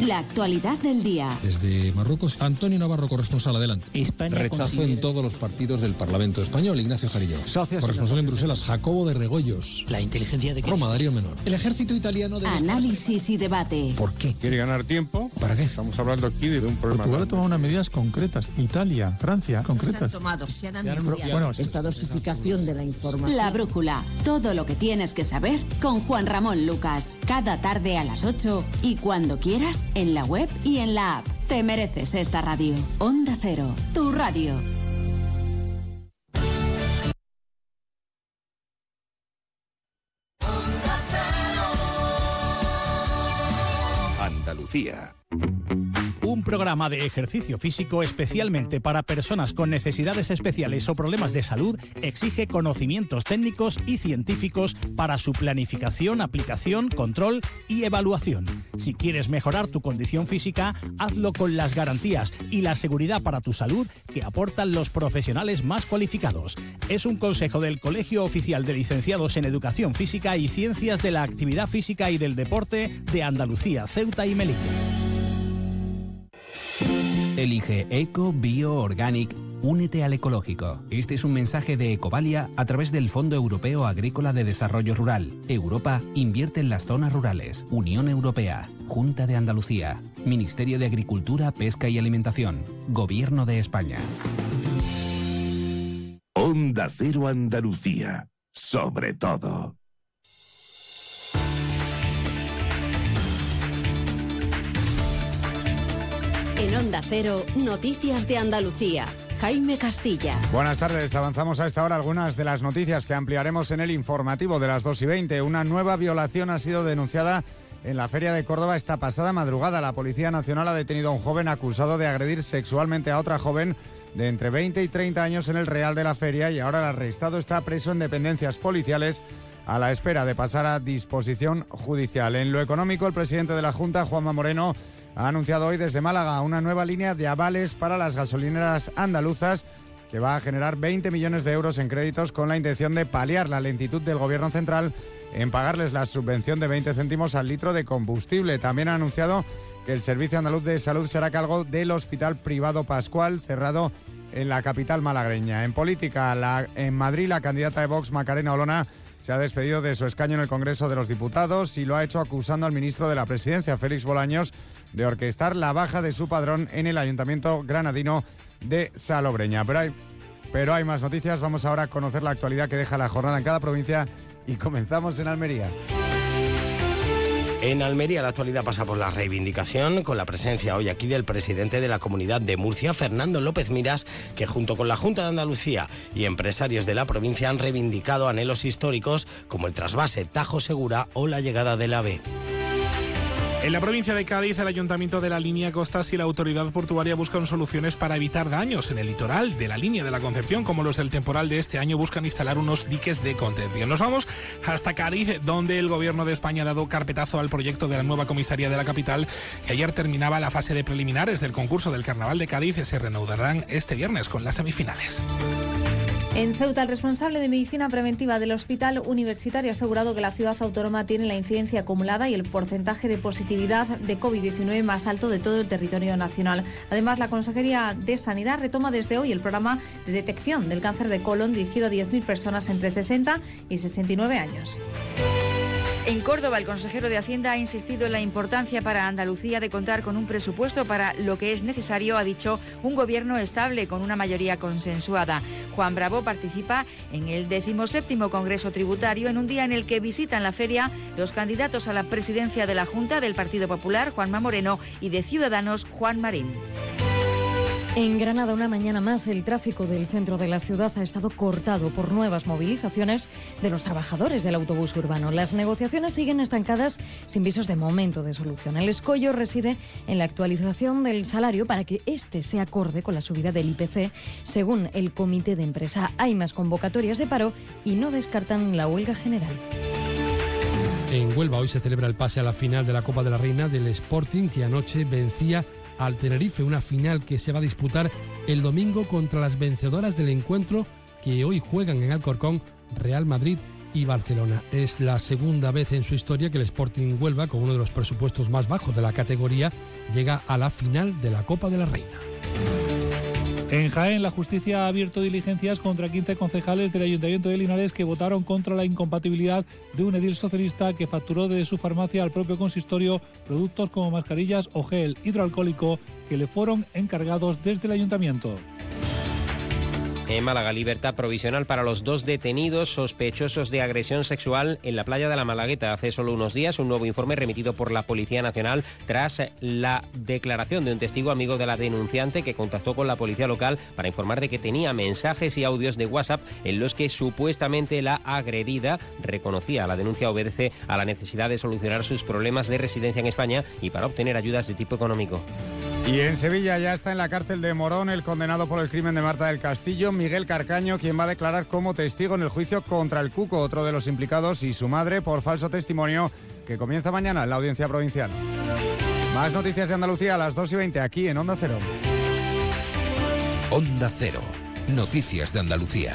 La actualidad del día. Desde Marruecos, Antonio Navarro, corresponsal, adelante. España Rechazo en todos los partidos del Parlamento Español. Ignacio Jarillo. Corresponsal en Bruselas, Jacobo de Regoyos. La inteligencia de Roma, Darío Menor. El ejército italiano de Análisis y debate. ¿Por qué? ¿Quiere ganar tiempo? ¿Para qué? Estamos hablando aquí de un problema. Portugal ha tomado unas medidas concretas. Italia, Francia, concretas. Se han tomado, se han anunciado esta dosificación de la información. La brújula. Todo lo que tienes que saber con Juan Ramón Lucas. Cada tarde a las 8 y cuando quieras en la web y en la app. Te mereces esta radio. Onda Cero, tu radio. Andalucía. Programa de ejercicio físico especialmente para personas con necesidades especiales o problemas de salud exige conocimientos técnicos y científicos para su planificación, aplicación, control y evaluación. Si quieres mejorar tu condición física, hazlo con las garantías y la seguridad para tu salud que aportan los profesionales más cualificados. Es un consejo del Colegio Oficial de Licenciados en Educación Física y Ciencias de la Actividad Física y del Deporte de Andalucía, Ceuta y Melilla. Elige Eco Bio Organic. Únete al ecológico. Este es un mensaje de Ecovalia a través del Fondo Europeo Agrícola de Desarrollo Rural. Europa invierte en las zonas rurales. Unión Europea. Junta de Andalucía. Ministerio de Agricultura, Pesca y Alimentación. Gobierno de España. Onda Cero Andalucía. Sobre todo. En Onda Cero, Noticias de Andalucía. Jaime Castilla. Buenas tardes. Avanzamos a esta hora algunas de las noticias que ampliaremos en el informativo de las 2 y 20. Una nueva violación ha sido denunciada en la Feria de Córdoba esta pasada madrugada. La Policía Nacional ha detenido a un joven acusado de agredir sexualmente a otra joven de entre 20 y 30 años en el Real de la Feria y ahora el arrestado está preso en dependencias policiales a la espera de pasar a disposición judicial. En lo económico, el presidente de la Junta, Juanma Moreno, ha anunciado hoy desde Málaga una nueva línea de avales para las gasolineras andaluzas que va a generar 20 millones de euros en créditos con la intención de paliar la lentitud del Gobierno central en pagarles la subvención de 20 céntimos al litro de combustible. También ha anunciado que el Servicio Andaluz de Salud será cargo del Hospital Privado Pascual, cerrado en la capital malagreña. En política, la, en Madrid, la candidata de Vox, Macarena Olona, se ha despedido de su escaño en el Congreso de los Diputados y lo ha hecho acusando al ministro de la Presidencia, Félix Bolaños, de orquestar la baja de su padrón en el Ayuntamiento granadino de Salobreña. Pero hay, pero hay más noticias. Vamos ahora a conocer la actualidad que deja la jornada en cada provincia y comenzamos en Almería. En Almería la actualidad pasa por la reivindicación con la presencia hoy aquí del presidente de la Comunidad de Murcia, Fernando López Miras, que junto con la Junta de Andalucía y empresarios de la provincia han reivindicado anhelos históricos como el trasvase Tajo Segura o la llegada del AVE. En la provincia de Cádiz, el ayuntamiento de la línea Costas y la autoridad portuaria buscan soluciones para evitar daños en el litoral de la línea de la Concepción, como los del temporal de este año buscan instalar unos diques de contención. Nos vamos hasta Cádiz, donde el gobierno de España ha dado carpetazo al proyecto de la nueva comisaría de la capital, que ayer terminaba la fase de preliminares del concurso del Carnaval de Cádiz, se reanudarán este viernes con las semifinales. En Ceuta, el responsable de medicina preventiva del Hospital Universitario ha asegurado que la ciudad autónoma tiene la incidencia acumulada y el porcentaje de positividad de COVID-19 más alto de todo el territorio nacional. Además, la Consejería de Sanidad retoma desde hoy el programa de detección del cáncer de colon dirigido a 10.000 personas entre 60 y 69 años. En Córdoba, el consejero de Hacienda ha insistido en la importancia para Andalucía de contar con un presupuesto para lo que es necesario, ha dicho, un gobierno estable con una mayoría consensuada. Juan Bravo participa en el 17 Congreso Tributario en un día en el que visitan la feria los candidatos a la presidencia de la Junta del Partido Popular, Juanma Moreno, y de Ciudadanos, Juan Marín. En Granada, una mañana más, el tráfico del centro de la ciudad ha estado cortado por nuevas movilizaciones de los trabajadores del autobús urbano. Las negociaciones siguen estancadas sin visos de momento de solución. El escollo reside en la actualización del salario para que éste se acorde con la subida del IPC, según el comité de empresa. Hay más convocatorias de paro y no descartan la huelga general. En Huelva hoy se celebra el pase a la final de la Copa de la Reina del Sporting que anoche vencía al Tenerife, una final que se va a disputar el domingo contra las vencedoras del encuentro que hoy juegan en Alcorcón, Real Madrid y Barcelona. Es la segunda vez en su historia que el Sporting Huelva, con uno de los presupuestos más bajos de la categoría, llega a la final de la Copa de la Reina. En Jaén, la justicia ha abierto diligencias contra 15 concejales del Ayuntamiento de Linares que votaron contra la incompatibilidad de un edil socialista que facturó de su farmacia al propio consistorio productos como mascarillas o gel hidroalcohólico que le fueron encargados desde el Ayuntamiento. En Málaga, libertad provisional para los dos detenidos sospechosos de agresión sexual en la playa de la Malagueta. Hace solo unos días, un nuevo informe remitido por la Policía Nacional tras la declaración de un testigo amigo de la denunciante que contactó con la policía local para informar de que tenía mensajes y audios de WhatsApp en los que supuestamente la agredida reconocía la denuncia obedece a la necesidad de solucionar sus problemas de residencia en España y para obtener ayudas de tipo económico. Y en Sevilla ya está en la cárcel de Morón el condenado por el crimen de Marta del Castillo, Miguel Carcaño, quien va a declarar como testigo en el juicio contra el Cuco, otro de los implicados, y su madre por falso testimonio, que comienza mañana en la audiencia provincial. Más noticias de Andalucía a las 2 y 20 aquí en Onda Cero. Onda Cero. Noticias de Andalucía.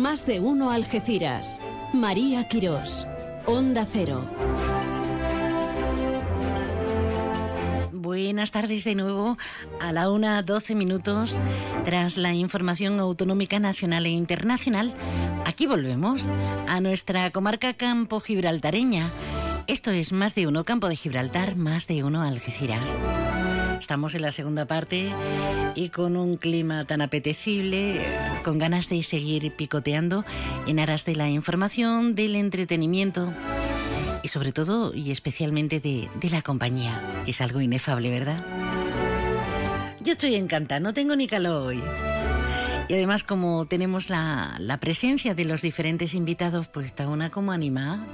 Más de uno Algeciras. María Quirós. Onda Cero. Buenas tardes de nuevo a la una 12 minutos tras la información autonómica nacional e internacional. Aquí volvemos a nuestra comarca Campo Gibraltareña. Esto es más de uno Campo de Gibraltar, más de uno Algeciras. Estamos en la segunda parte y con un clima tan apetecible, con ganas de seguir picoteando en aras de la información, del entretenimiento y sobre todo y especialmente de, la compañía, que es algo inefable, ¿verdad? Yo estoy encantada, no tengo ni calor hoy. Y además, como tenemos la, la, presencia de los diferentes invitados, pues está una como animada.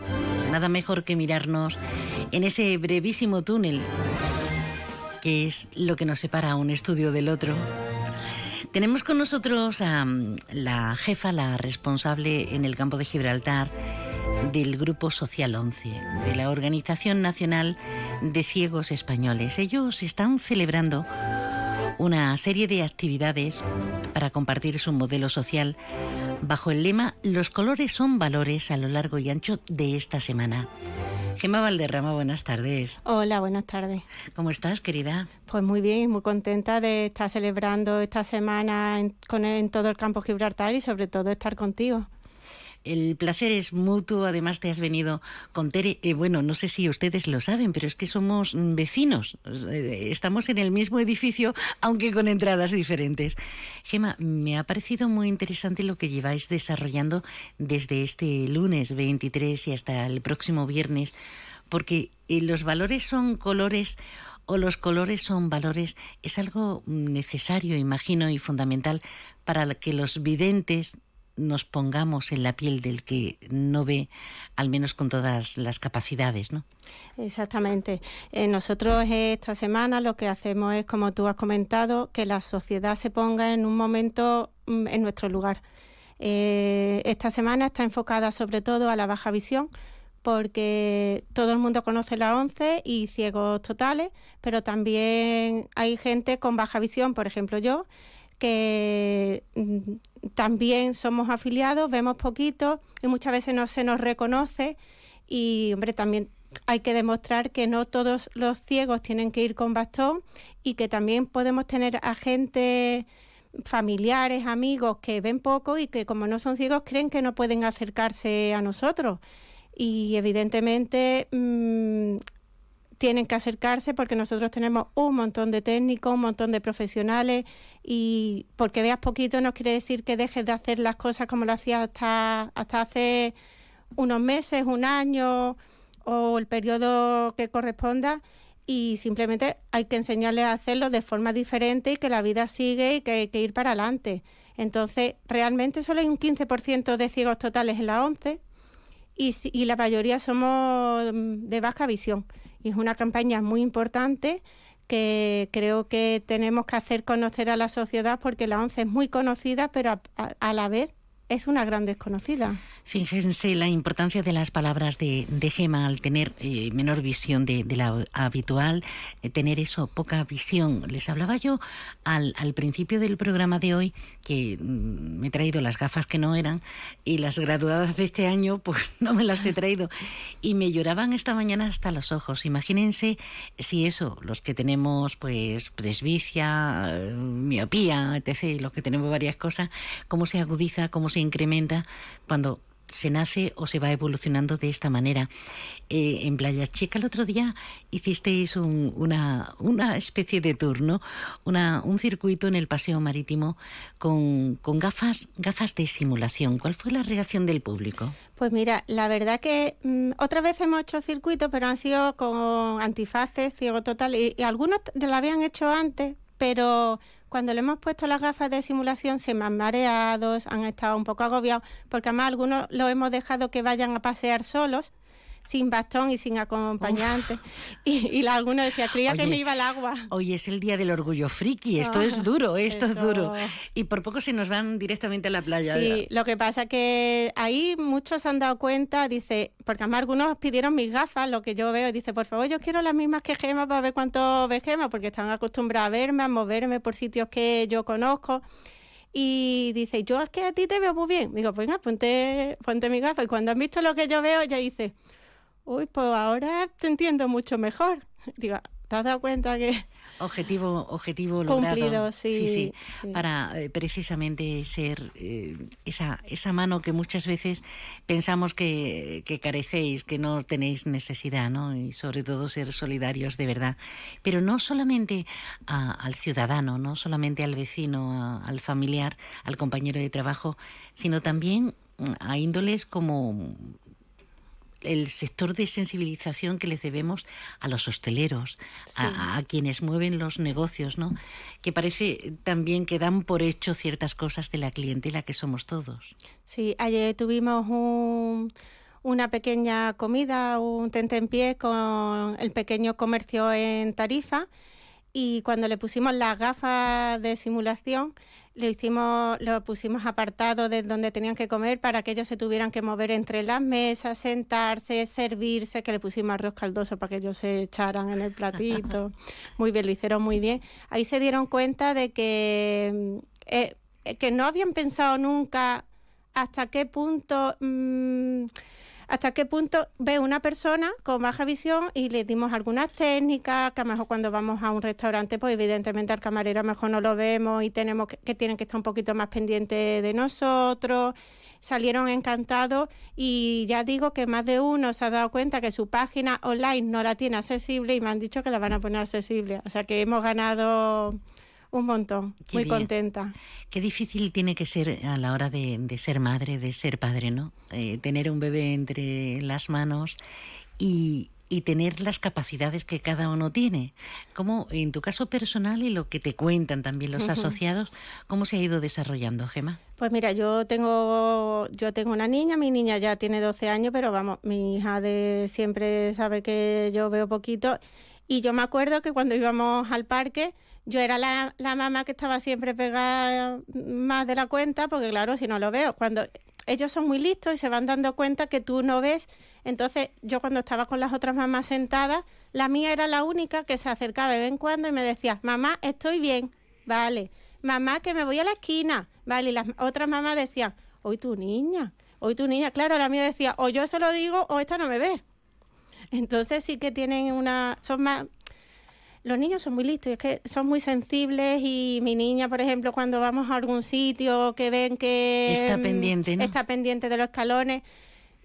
Nada mejor que mirarnos en ese brevísimo túnel que es lo que nos separa un estudio del otro. Tenemos con nosotros a mm, la jefa, la responsable en el campo de Gibraltar del Grupo Social 11, de la Organización Nacional de Ciegos Españoles. Ellos están celebrando una serie de actividades para compartir su modelo social bajo el lema Los colores son valores a lo largo y ancho de esta semana. Gema Valderrama, buenas tardes. Hola, buenas tardes. ¿Cómo estás, querida? Pues muy bien, muy contenta de estar celebrando esta semana en, con, en todo el campo Gibraltar y sobre todo estar contigo. El placer es mutuo, además te has venido con Tere. Bueno, no sé si ustedes lo saben, pero es que somos vecinos. Eh, estamos en el mismo edificio, aunque con entradas diferentes. Gema, me ha parecido muy interesante lo que lleváis desarrollando desde este lunes 23 y hasta el próximo viernes, porque eh, los valores son colores o los colores son valores, es algo necesario, imagino, y fundamental para que los videntes nos pongamos en la piel del que no ve, al menos con todas las capacidades, ¿no? Exactamente. Eh, nosotros esta semana lo que hacemos es, como tú has comentado, que la sociedad se ponga en un momento mm, en nuestro lugar. Eh, esta semana está enfocada sobre todo a la baja visión, porque todo el mundo conoce la ONCE y ciegos totales, pero también hay gente con baja visión, por ejemplo yo, que mm, también somos afiliados, vemos poquito y muchas veces no se nos reconoce y, hombre, también hay que demostrar que no todos los ciegos tienen que ir con bastón y que también podemos tener a gente familiares, amigos que ven poco y que como no son ciegos creen que no pueden acercarse a nosotros. Y evidentemente mm, tienen que acercarse porque nosotros tenemos un montón de técnicos, un montón de profesionales y porque veas poquito no quiere decir que dejes de hacer las cosas como lo hacías hasta, hasta hace unos meses, un año o el periodo que corresponda y simplemente hay que enseñarles a hacerlo de forma diferente y que la vida sigue y que hay que ir para adelante. Entonces, realmente solo hay un 15% de ciegos totales en la ONCE y, y la mayoría somos mm, de baja visión. Y es una campaña muy importante que creo que tenemos que hacer conocer a la sociedad porque la ONCE es muy conocida, pero a la vez es una gran desconocida. Fíjense la importancia de las palabras de, de Gema al tener eh, menor visión de, la habitual, eh, tener eso, poca visión. Les hablaba yo al, al, principio del programa de hoy que mm, me he traído las gafas que no eran y las graduadas de este año pues no me las he traído y me lloraban esta mañana hasta los ojos. Imagínense si eso, los que tenemos pues presbicia, eh, miopía, etc., los que tenemos varias cosas, cómo se agudiza, cómo se se incrementa cuando se nace o se va evolucionando de esta manera. Eh, en Playa Chica el otro día hicisteis una, una, especie de turno, una, un circuito en el paseo marítimo con, con, gafas, gafas de simulación. ¿Cuál fue la reacción del público? Pues mira, la verdad que mm, otra vez hemos hecho circuitos, pero han sido con antifaces, ciego total, y algunos lo habían hecho antes, pero cuando le hemos puesto las gafas de simulación se me han mareado, han estado un poco agobiados, porque además algunos lo hemos dejado que vayan a pasear solos sin bastón y sin acompañante. Y, y la, alguno decía, creía que me iba al agua. Hoy es el día del orgullo friki, esto es duro, esto, es duro. Y por poco se nos van directamente a la playa. Sí, lo que pasa que ahí muchos se han dado cuenta, dice, porque además algunos pidieron mis gafas, lo que yo veo, dice, por favor, yo quiero las mismas que Gema para ver cuánto ve Gema, porque están acostumbrados a verme, a moverme por sitios que yo conozco y dice, yo es que a ti te veo muy bien. Digo, pues venga, ponte, ponte mi gafa. Y cuando han visto lo que yo veo, ya dice, uy, pues ahora te entiendo mucho mejor. Digo, ¿te has dado cuenta que...? Objetivo, objetivo logrado. Sí, sí, Para eh, precisamente ser eh, esa, esa mano que muchas veces pensamos que, que, carecéis, que no tenéis necesidad, ¿no? Y sobre todo ser solidarios de verdad. Pero no solamente al ciudadano, no solamente al vecino, al familiar, al compañero de trabajo, sino también a índoles como el sector de sensibilización que les debemos a los hosteleros, a, quienes mueven los negocios, ¿no? Que parece también que dan por hecho ciertas cosas de la clientela que somos todos. Sí, ayer tuvimos una pequeña comida, un tente en pie con el pequeño comercio en Tarifa y cuando le pusimos las gafas de simulación, le hicimos, lo pusimos apartado de donde tenían que comer para que ellos se tuvieran que mover entre las mesas, sentarse, servirse, que le pusimos arroz caldoso para que ellos se echaran en el platito. muy bien, lo hicieron muy bien. Ahí se dieron cuenta de que, eh, que no habían pensado nunca hasta qué punto... Mm, hasta qué punto ve una persona con baja visión y le dimos algunas técnicas, que a lo mejor cuando vamos a un restaurante, pues evidentemente al camarero a lo mejor no lo vemos y tenemos que, que tienen que estar un poquito más pendientes de nosotros salieron encantados y ya digo que más de uno se ha dado cuenta que su página online no la tiene accesible y me han dicho que la van a poner accesible. O sea que hemos ganado un montón, muy contenta. Qué difícil tiene que ser a la hora de, ser madre, de ser padre, ¿no? Eh, tener un bebé entre las manos y, y tener las capacidades que cada uno tiene. ¿Cómo, en tu caso personal y lo que te cuentan también los asociados, cómo se ha ido desarrollando, Gema? Pues mira, yo tengo, yo tengo una niña, mi niña ya tiene 12 años, pero vamos, mi hija de siempre sabe que yo veo poquito. Y yo me acuerdo que cuando íbamos al parque, yo era la, la mamá que estaba siempre pegada más de la cuenta, porque claro, si no lo veo, cuando ellos son muy listos y se van dando cuenta que tú no ves. Entonces, yo cuando estaba con las otras mamás sentadas, la mía era la única que se acercaba de vez en cuando y me decía, mamá, estoy bien, vale. Mamá, que me voy a la esquina, vale. Y las otras mamás decían, hoy tu niña, hoy tu niña. Claro, la mía decía, o yo se lo digo o esta no me ve. Entonces sí que tienen una, son más, los niños son muy listos, es que son muy sensibles y mi niña, por ejemplo, cuando vamos a algún sitio que ven que está mm, pendiente, ¿no? está pendiente de los escalones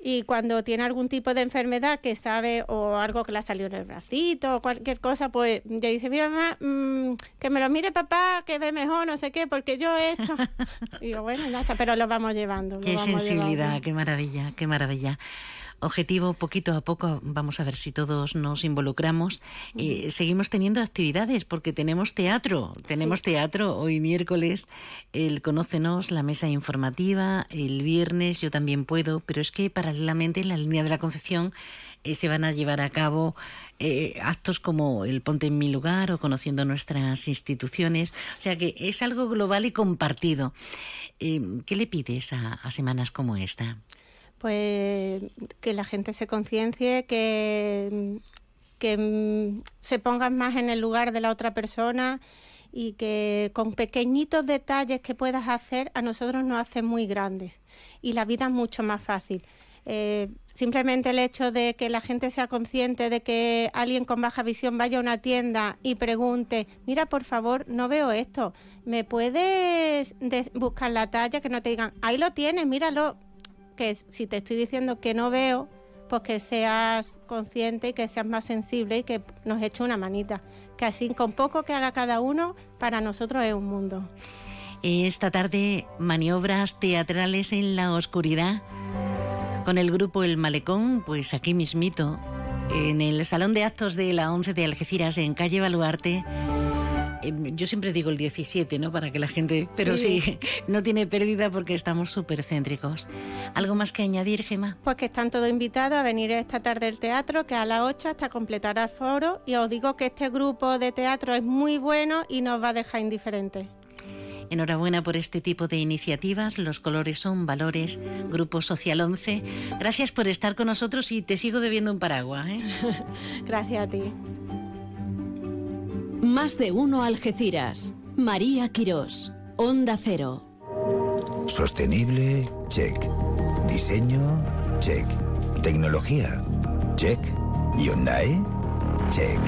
y cuando tiene algún tipo de enfermedad que sabe o algo que le ha salido en el bracito o cualquier cosa, pues ya dice, mira mamá, mm, que me lo mire papá, que ve mejor, no sé qué, porque yo esto. y digo, bueno, ya está, pero lo vamos llevando. Qué sensibilidad, qué maravilla, qué maravilla objetivo poquito a poco, vamos a ver si todos nos involucramos. Eh, seguimos teniendo actividades porque tenemos teatro, tenemos teatro hoy miércoles, el Conócenos, la mesa informativa, el viernes yo también puedo, pero es que paralelamente en la línea de la Concepción eh, se van a llevar a cabo eh, actos como el Ponte en mi lugar o conociendo nuestras instituciones. O sea que es algo global y compartido. ¿Qué le pides a semanas como esta? Pues que la gente se conciencie, que, que se pongan más en el lugar de la otra persona y que con pequeñitos detalles que puedas hacer a nosotros nos hacen muy grandes y la vida es mucho más fácil. Eh, simplemente el hecho de que la gente sea consciente de que alguien con baja visión vaya a una tienda y pregunte, mira, por favor, no veo esto, ¿me puedes buscar la talla? Que no te digan, ahí lo tienes, míralo, que si te estoy diciendo que no veo, pues que seas consciente y que seas más sensible y que nos eche una manita. Que así con poco que haga cada uno, para nosotros es un mundo. Esta tarde, maniobras teatrales en la oscuridad. Con el grupo El Malecón, pues aquí mismito, en el Salón de Actos de la 11 de Algeciras, en calle Baluarte, yo siempre digo el 17, ¿no? Para que la gente... Pero sí, no tiene pérdida porque estamos súper céntricos. ¿Algo más que añadir, Gema? Pues que están todos invitados a venir esta tarde al teatro, que a las 8 hasta completar el foro. Y os digo que este grupo de teatro es muy bueno y nos va a dejar indiferentes. Enhorabuena por este tipo de iniciativas. Los colores son valores. Grupo Social 11. Gracias por estar con nosotros y te sigo debiendo un paraguas. ¿eh? Gracias a ti. Más de uno Algeciras. María Quirós. Onda Cero. Sostenible, check. Diseño, check. Tecnología, check. Hyundai, check.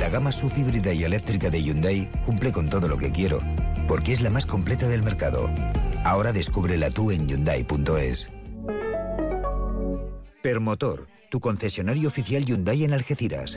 La gama subhíbrida y eléctrica de Hyundai cumple con todo lo que quiero, porque es la más completa del mercado. Ahora descúbrela tú en Hyundai.es. Permotor, tu concesionario oficial Hyundai en Algeciras.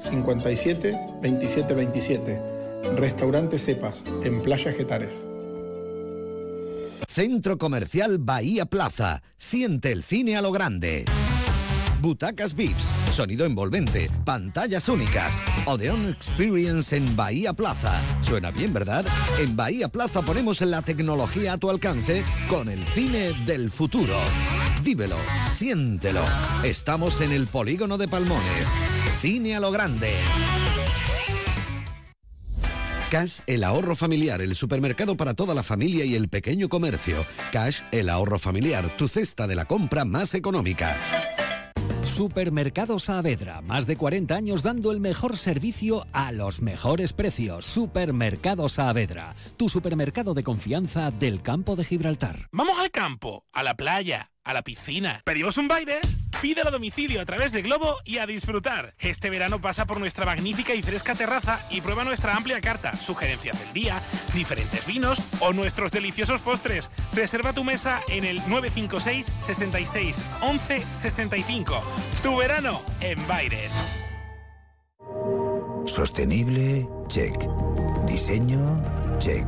57 27 27. Restaurante Cepas, en Playa Getares. Centro Comercial Bahía Plaza. Siente el cine a lo grande. Butacas VIPs, sonido envolvente, pantallas únicas. Odeon Experience en Bahía Plaza. Suena bien, ¿verdad? En Bahía Plaza ponemos la tecnología a tu alcance con el cine del futuro. Vívelo, siéntelo. Estamos en el polígono de Palmones. Cine a lo grande. Cash, el ahorro familiar, el supermercado para toda la familia y el pequeño comercio. Cash, el ahorro familiar, tu cesta de la compra más económica. Supermercado Saavedra, más de 40 años dando el mejor servicio a los mejores precios. Supermercado Saavedra, tu supermercado de confianza del campo de Gibraltar. Vamos al campo, a la playa a la piscina. ¿Pedimos un Baires? Pídelo a domicilio a través de Globo y a disfrutar. Este verano pasa por nuestra magnífica y fresca terraza y prueba nuestra amplia carta, sugerencias del día, diferentes vinos o nuestros deliciosos postres. Reserva tu mesa en el 956 66 11 65. Tu verano en Baires. Sostenible, check. Diseño, check.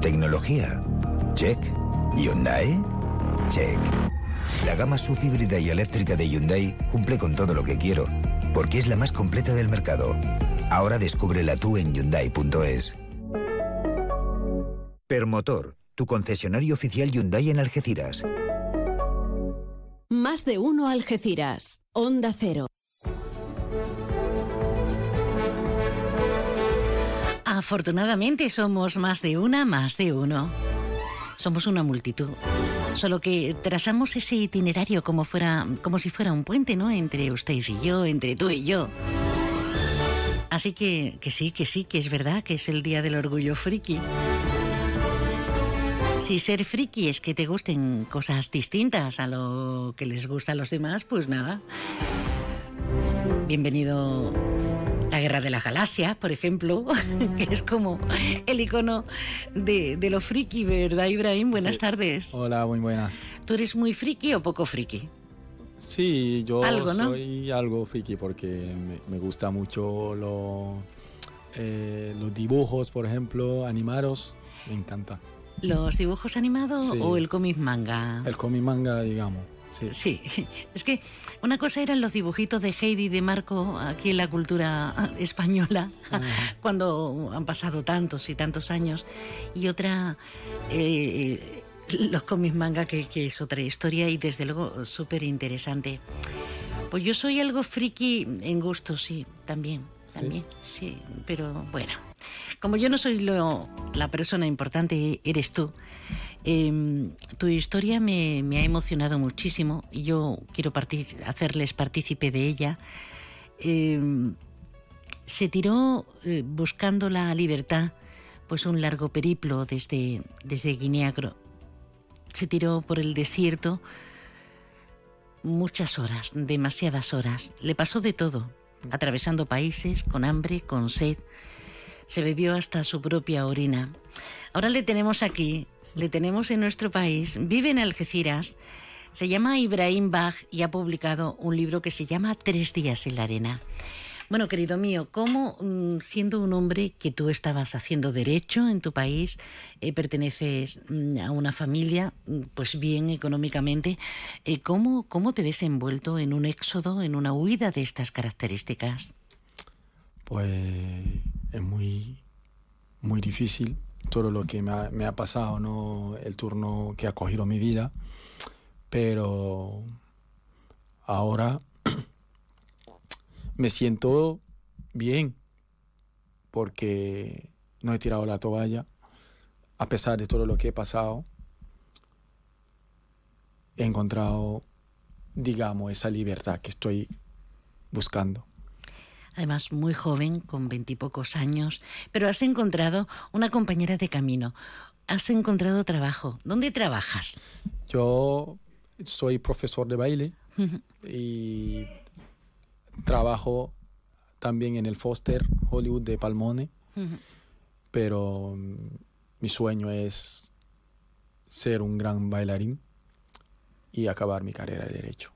Tecnología, check. Hyundai, check. La gama subhíbrida y eléctrica de Hyundai cumple con todo lo que quiero, porque es la más completa del mercado. Ahora descúbrela tú en Hyundai.es. Permotor, tu concesionario oficial Hyundai en Algeciras. Más de uno Algeciras. Onda Cero. Afortunadamente somos más de una, más de uno. Somos una multitud. Solo que trazamos ese itinerario como fuera, como si fuera un puente, ¿no? Entre usted y yo, entre tú y yo. Así que, que sí, que sí, que es verdad que es el día del orgullo friki. Si ser friki es que te gusten cosas distintas a lo que les gusta a los demás, pues nada. Bienvenido la Guerra de la Galaxia, por ejemplo, que es como el icono de, de lo friki, ¿verdad, Ibrahim? Buenas tardes. Hola, muy buenas. ¿Tú eres muy friki o poco friki? Sí, yo Algo, ¿no? soy algo friki porque me, me gusta mucho lo, eh, los dibujos, por ejemplo, animados, me encanta. ¿Los dibujos animados Sí. o el cómic manga? El cómic manga, digamos. Sí. Sí, es que una cosa eran los dibujitos de Heidi de Marco aquí en la cultura española, cuando han pasado tantos y tantos años, y otra, eh, los cómics manga, que, que es otra historia y desde luego súper interesante. Pues yo soy algo friki en gusto, sí, también, también, sí, pero bueno. Como yo no soy lo- la persona importante, eres tú. Em, tu historia me, ha emocionado muchísimo yo quiero hacerles partícipe de ella. Em, se tiró eh, buscando la libertad, pues un largo periplo desde, desde Guinea. Se tiró por el desierto muchas horas, demasiadas horas. Le pasó de todo, atravesando países, con hambre, con sed. Se bebió hasta su propia orina. Ahora le tenemos aquí, le tenemos en nuestro país, vive en Algeciras. Se llama Ibrahim Bach y ha publicado un libro que se llama Tres días en la arena. Bueno, querido mío, ¿cómo, mm, siendo un hombre que tú estabas haciendo derecho en tu país, eh, perteneces mm, a una familia, mm, pues bien económicamente, eh, ¿cómo, ¿cómo te ves envuelto en un éxodo, en una huida de estas características? Pues es muy, muy difícil todo lo que me ha, pasado, ¿no? el turno que ha cogido mi vida, pero ahora me siento bien porque no he tirado la toalla, a pesar de todo lo que he pasado, he encontrado, digamos, esa libertad que estoy buscando. Además, muy joven, con veintipocos años, pero has encontrado una compañera de camino, has encontrado trabajo. ¿Dónde trabajas? Yo soy profesor de baile y trabajo también en el Foster Hollywood de Palmone, pero mm, mi sueño es ser un gran bailarín y acabar mi carrera de derecho.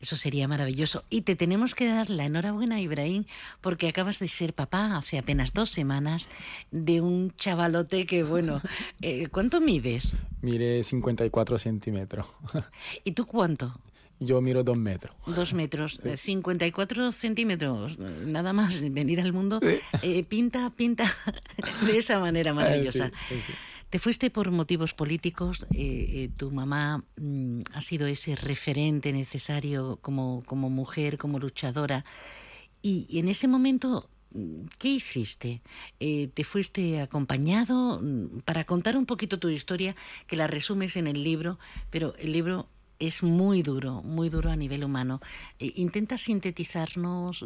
Eso sería maravilloso. Y te tenemos que dar la enhorabuena, Ibrahim, porque acabas de ser papá hace apenas dos semanas de un chavalote que, bueno, eh, ¿cuánto mides? Mire 54 centímetros. ¿Y tú cuánto? Yo miro dos metros. Dos metros, eh, 54 centímetros, eh, nada más venir al mundo, eh, pinta, pinta de esa manera maravillosa. Eh, sí, sí. Te fuiste por motivos políticos, eh, eh, tu mamá mm, ha sido ese referente necesario como, como mujer, como luchadora, y, y en ese momento, mm, ¿qué hiciste? Eh, ¿Te fuiste acompañado? Mm, Para contar un poquito tu historia, que la resumes en el libro, pero el libro es muy duro, muy duro a nivel humano. Intenta sintetizarnos,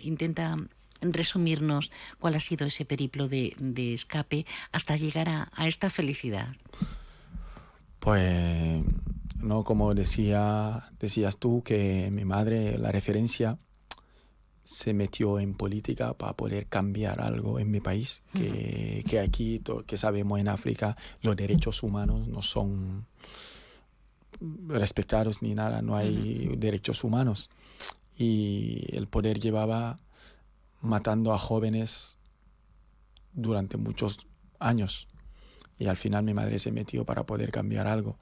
intenta resumirnos cuál ha sido ese periplo de, de escape hasta llegar a, a esta felicidad. Pues ¿no? Como decía, decías tú, que mi madre, la referencia, se metió en política para poder cambiar algo en mi país, que, que aquí, que sabemos en África, los derechos humanos no son respetados ni nada, no hay derechos humanos. Y el poder llevaba matando a jóvenes durante muchos años. Y al final mi madre se metió para poder cambiar algo.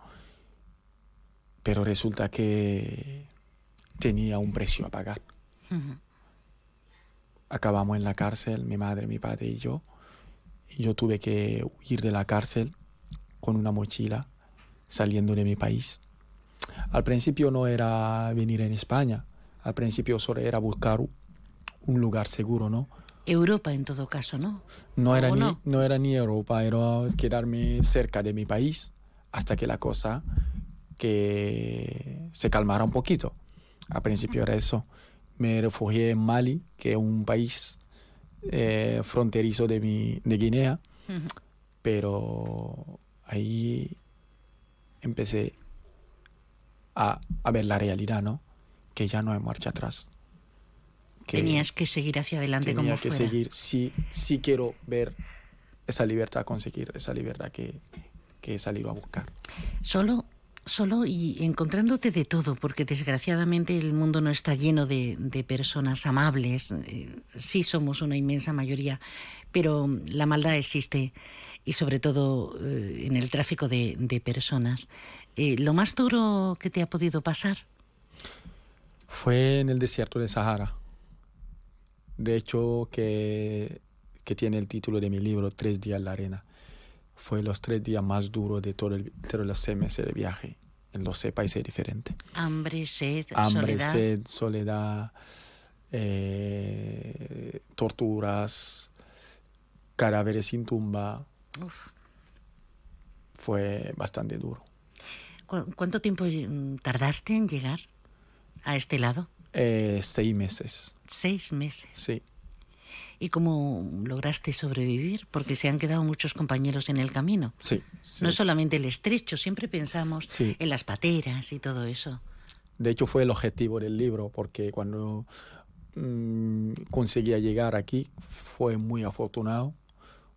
Pero resulta que tenía un precio a pagar acabamos en la cárcel, mi madre, mi padre y yo. Yo tuve que huir de la cárcel con una mochila saliendo de mi país. Al principio no era venir en España, al principio solo era buscar un lugar seguro, ¿no? Europa en todo caso, ¿no? No era, ni, no? era ni Europa, era quedarme cerca de mi país hasta que la cosa que se calmara un poquito. Al principio era eso me refugié en Mali, que es un país eh, fronterizo de, mi, de Guinea, pero ahí empecé a, ver la realidad, ¿no? Que ya no hay marcha atrás. Tenías que seguir hacia adelante como que seguir, sí, sí quiero ver esa libertad, conseguir esa libertad que, que he salido a buscar. Solo solo y encontrándote de todo, porque desgraciadamente el mundo no está lleno de, personas amables. Eh, sí somos una inmensa mayoría, pero la maldad existe y sobre todo eh, en el tráfico de, personas. Eh, ¿Lo más duro que te ha podido pasar? Fue en el desierto de Sahara. De hecho, que, que tiene el título de mi libro, Tres días en la arena fue los tres días más duros de todo todos los seis meses de viaje en los seis países diferentes. Hambre, sed, Hambre, sed, soledad, eh, torturas, cadáveres sin tumba. Fue bastante duro. ¿Cuánto tiempo mm, tardaste en llegar a este lado? Eh, seis meses. ¿Seis meses? Sí. ¿Y cómo lograste sobrevivir? Porque se han quedado muchos compañeros en el camino. Sí. No es solamente el estrecho, siempre pensamos en las pateras y todo eso. De hecho, fue el objetivo del libro, porque cuando mm, conseguía llegar aquí fue muy afortunado,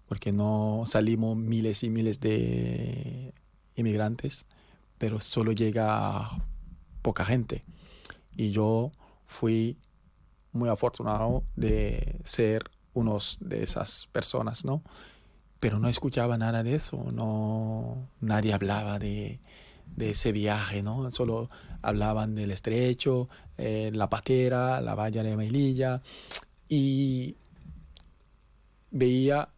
porque no salimos miles y miles de inmigrantes, pero solo llega poca gente. Y yo fui muy afortunado de ser unos de esas personas, ¿no? Pero no escuchaba nada de eso, no, nadie hablaba de, ese viaje, ¿no? Solo hablaban del estrecho, eh, la patera, la valla de Melilla y veía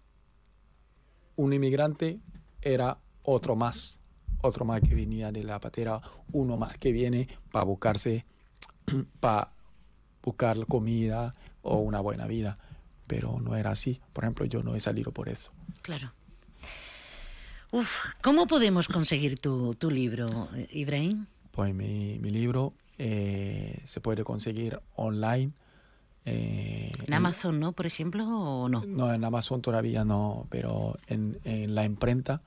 un inmigrante era otro más, otro más que venía de la patera, uno más que viene para buscarse, para buscar comida o una buena vida pero no era así. Por ejemplo, yo no he salido por eso. Claro. Uf, ¿cómo podemos conseguir tu, tu libro, Ibrahim? Pues mi, mi libro eh, se puede conseguir online. Eh, en Amazon, ¿no? Por ejemplo, o no? No, en Amazon todavía no, pero en, en la imprenta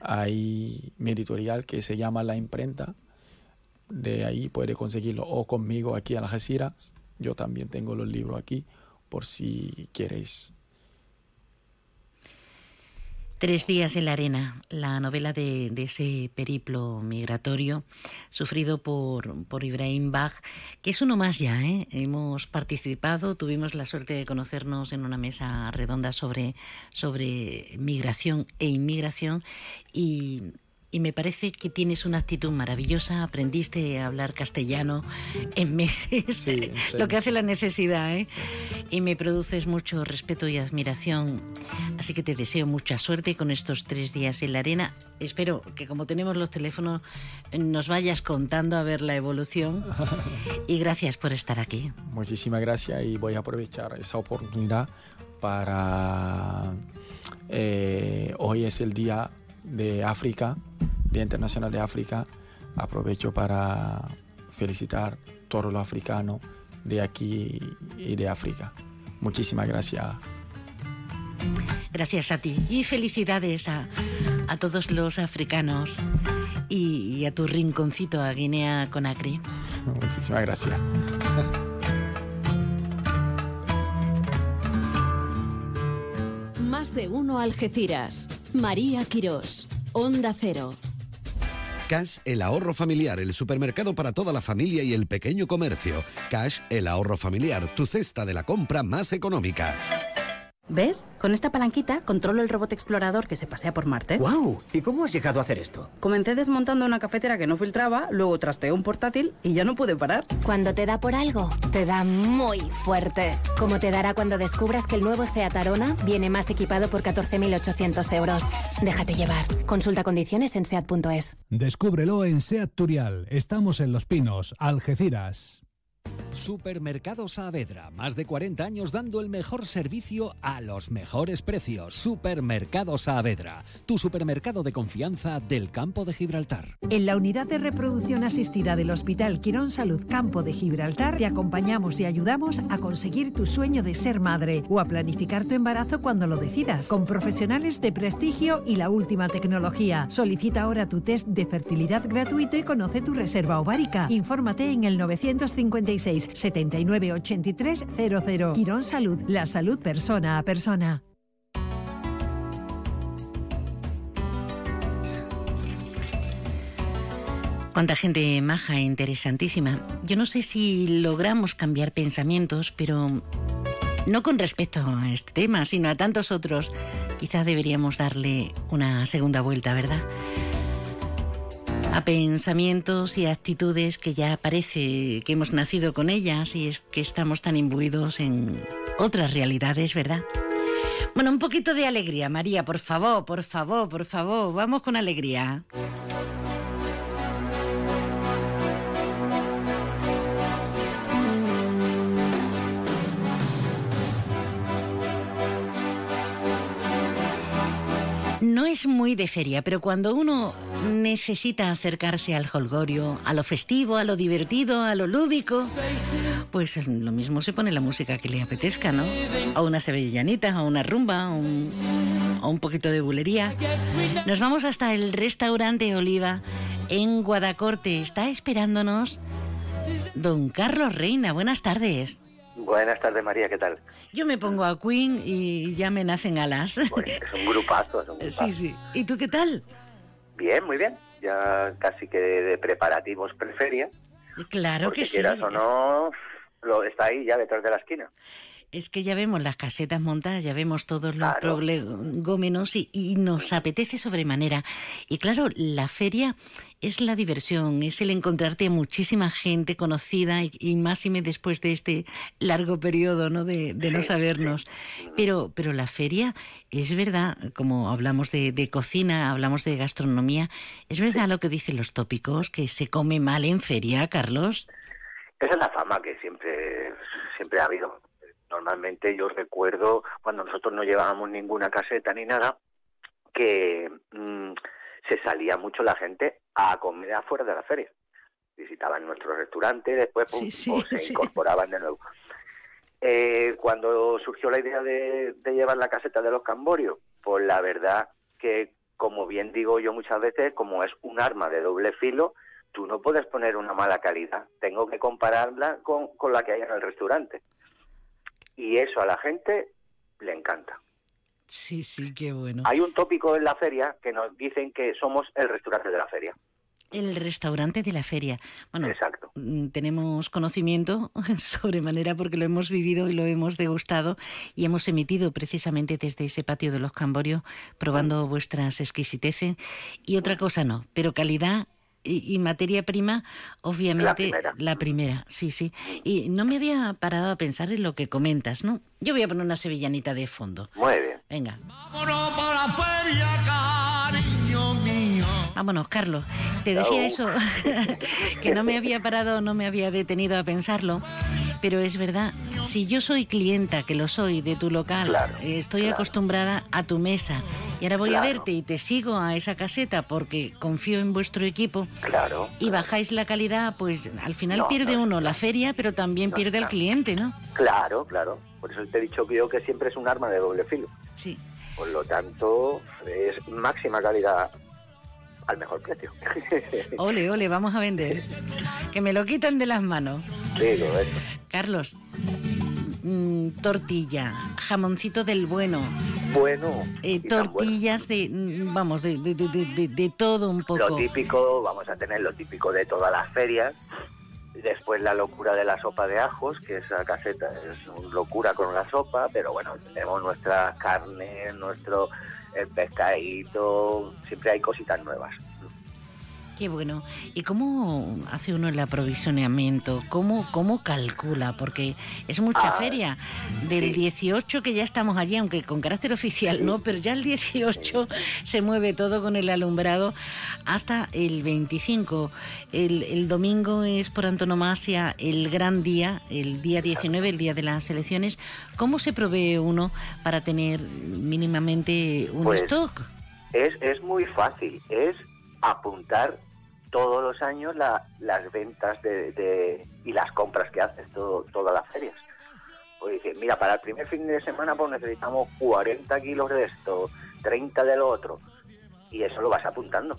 hay mi editorial que se llama La Imprenta. De ahí puede conseguirlo o conmigo aquí en Algeciras. Yo también tengo los libros aquí por si queréis. Tres días en la arena, la novela de, ese periplo migratorio sufrido por, por, Ibrahim Bach, que es uno más ya. ¿eh? Hemos participado, tuvimos la suerte de conocernos en una mesa redonda sobre, sobre migración e inmigración y y me parece que tienes una actitud maravillosa. Aprendiste a hablar castellano en meses, lo que hace la necesidad, ¿eh? Y me produces mucho respeto y admiración. Así que te deseo mucha suerte con estos tres días en la arena. Espero que como tenemos los teléfonos nos vayas contando a ver la evolución. Y gracias por estar aquí. Muchísimas gracias y voy a aprovechar esa oportunidad para... Eh, hoy es el día de África, Día Internacional de África, aprovecho para felicitar a todos los africanos de aquí y de África. Muchísimas gracias. Gracias a ti y felicidades a, a todos los africanos y y a tu rinconcito a Guinea Conakry. Muchísimas gracias. Más de uno Algeciras. María Quirós. Onda Cero. Cash, el ahorro familiar, el supermercado para toda la familia y el pequeño comercio. Cash, el ahorro familiar, tu cesta de la compra más económica. ¿Ves? Con esta palanquita controlo el robot explorador que se pasea por Marte. ¡Wow! ¿Y cómo has llegado a hacer esto? Comencé desmontando una cafetera que no filtraba, luego trasteé un portátil y ya no pude parar. Cuando te da por algo, te da muy fuerte. Como te dará cuando descubras que el nuevo SEAT Arona viene más equipado por 14.800 euros. Déjate llevar. Consulta condiciones en SEAT.es. Descúbrelo en SEAT Turial. Estamos en Los Pinos, Algeciras. Supermercado Saavedra, más de 40 años dando el mejor servicio a los mejores precios. Supermercado Saavedra, tu supermercado de confianza del campo de Gibraltar. En la unidad de reproducción asistida del Hospital Quirón Salud Campo de Gibraltar te acompañamos y ayudamos a conseguir tu sueño de ser madre o a planificar tu embarazo cuando lo decidas, con profesionales de prestigio y la última tecnología. Solicita ahora tu test de fertilidad gratuito y conoce tu reserva ovárica. Infórmate en el 956 79 83 00. Quirón Salud, la salud persona a persona. Cuánta gente maja e interesantísima. Yo no sé si logramos cambiar pensamientos, pero no con respecto a este tema, sino a tantos otros. Quizás deberíamos darle una segunda vuelta, ¿verdad? A pensamientos y actitudes que ya parece que hemos nacido con ellas y es que estamos tan imbuidos en otras realidades, ¿verdad? Bueno, un poquito de alegría, María, por favor, por favor, por favor, vamos con alegría. No es muy de feria, pero cuando uno necesita acercarse al holgorio, a lo festivo, a lo divertido, a lo lúdico, pues lo mismo se pone la música que le apetezca, ¿no? A una sevillanita, a una rumba, a un, a un poquito de bulería. Nos vamos hasta el restaurante Oliva en Guadacorte. Está esperándonos don Carlos Reina. Buenas tardes. Buenas tardes, María, ¿qué tal? Yo me pongo a Queen y ya me nacen alas. Es un grupazo, es un grupazo. Sí, sí. ¿Y tú qué tal? Bien, muy bien. Ya casi que de preparativos preferia. Claro que sí. quieras o no, lo, está ahí ya detrás de la esquina. Es que ya vemos las casetas montadas, ya vemos todos los prolegómenos y, y, nos apetece sobremanera. Y claro, la feria es la diversión, es el encontrarte a muchísima gente conocida y, y máxime después de este largo periodo ¿no? de, de no sabernos. Pero, pero la feria es verdad, como hablamos de, de, cocina, hablamos de gastronomía, es verdad lo que dicen los tópicos, que se come mal en feria, Carlos. Esa es la fama que siempre, siempre ha habido normalmente yo recuerdo cuando nosotros no llevábamos ninguna caseta ni nada que mmm, se salía mucho la gente a comer afuera de la feria. Visitaban nuestro restaurante después pum, sí, sí, o se sí. incorporaban de nuevo. Eh, cuando surgió la idea de, de llevar la caseta de los camborios pues la verdad que como bien digo yo muchas veces como es un arma de doble filo tú no puedes poner una mala calidad. Tengo que compararla con, con la que hay en el restaurante y eso a la gente le encanta. Sí, sí, qué bueno. Hay un tópico en la feria que nos dicen que somos el restaurante de la feria. El restaurante de la feria. Bueno, Exacto. mm, tenemos conocimiento sobremanera porque lo hemos vivido y lo hemos degustado y hemos emitido precisamente desde ese patio de los Camborios probando vuestras exquisiteces. Y otra cosa no, pero calidad y, y, materia prima, obviamente la primera. la primera. sí, sí. Y no me había parado a pensar en lo que comentas, ¿no? Yo voy a poner una sevillanita de fondo. Muy bien. Venga. Vámonos para la feria. Vámonos, Carlos. Te decía eso, que no me había parado, no me había detenido a pensarlo, pero es verdad, si yo soy clienta, que lo soy, de tu local, claro, estoy claro. acostumbrada a tu mesa y ahora voy Claro. a verte y te sigo a esa caseta porque confío en vuestro equipo Claro. y bajáis la calidad, pues al final No, pierde no, uno la feria, pero también No, pierde el cliente, ¿no? Claro, claro. Por eso te he dicho que yo que siempre es un arma de doble filo. Sí. Por lo tanto, es máxima calidad al mejor precio. Ole, ole, vamos a vender. Que me lo quitan de las manos. Sí, lo. Carlos, mm, tortilla, jamoncito del bueno, Bueno, eh, bueno. tortillas de, mm, vamos, de, de- de- de- de todo un Lo poco. típico, vamos a tener lo típico de todas las ferias. Después la locura de la sopa de ajos, que esa caseta es una locura con la sopa, pero bueno, tenemos nuestras carnes, nuestro el pescadito, siempre hay cositas nuevas. Qué bueno. ¿Y cómo hace uno el aprovisionamiento? ¿Cómo, cómo calcula? Porque es mucha Ah, feria. Del 18 que ya estamos allí, aunque con carácter oficial no, pero ya el 18 se mueve todo con el alumbrado hasta el 25. El, el domingo es por antonomasia el gran día, el día 19, el día de las elecciones. ¿Cómo se provee uno para tener mínimamente un Pues, stock? Es, es muy fácil, es apuntar todos los años la- las ventas de, de- y las compras que haces todo, todas las ferias. Pues dices, mira, para el primer fin de semana pues necesitamos 40 kilos de esto, 30 de lo otro, y eso lo vas apuntando.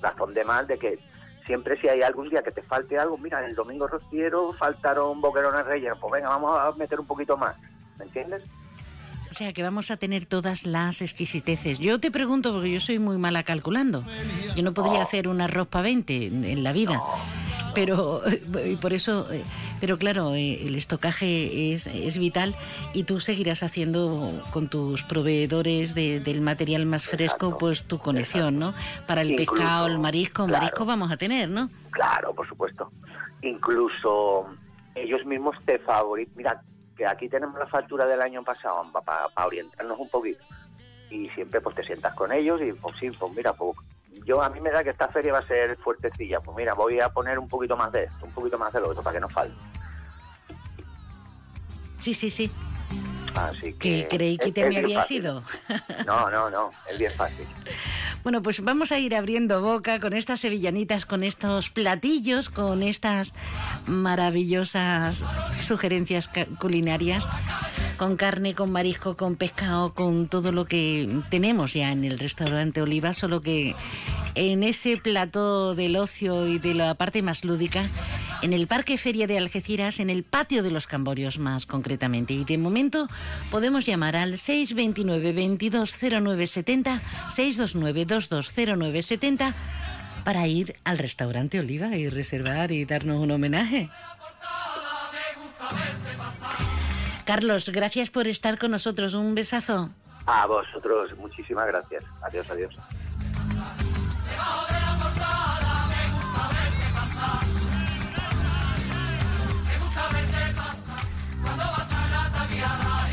Razón de más de que siempre si hay algún día que te falte algo, mira, el domingo rociero faltaron boquerones rellenos, pues venga, vamos a meter un poquito más, ¿me entiendes? O sea, que vamos a tener todas las exquisiteces. Yo te pregunto, porque yo soy muy mala calculando. Yo no podría hacer un arroz para 20 en, en la vida. Pero, y por eso, pero claro, eh, el estocaje es, es vital y tú seguirás haciendo con tus proveedores de- del material más fresco, pues tu conexión, ¿no? Para el Incluso, pescado, el marisco, claro. marisco vamos a tener, ¿no? Claro, por supuesto. Incluso ellos mismos te favorizan. Mira, que aquí tenemos la factura del año pasado para orientarnos un poquito. Y siempre pues te sientas con ellos y pues sí, pues mira, pues yo a mí me da que esta feria va a ser fuertecilla. Pues mira, voy a poner un poquito más de esto, un poquito más de lo otro, para que no falte. Sí, sí, sí. Así que... Que creí que es- te es me había fácil. sido. No, no, no, es bien fácil. Bueno, pues vamos a ir abriendo boca con estas sevillanitas, con estos platillos, con estas maravillosas sugerencias culinarias, con carne, con marisco, con pescado, con todo lo que tenemos ya en el restaurante Oliva, solo que en ese plató del ocio y de la parte más lúdica, en el Parque Feria de Algeciras, en el patio de los Camborios más concretamente. Y de momento podemos llamar al 629 220970 629 220970 para ir al restaurante Oliva y reservar y darnos un homenaje. Carlos, gracias por estar con nosotros. Un besazo. A vosotros, muchísimas gracias. Adiós, adiós.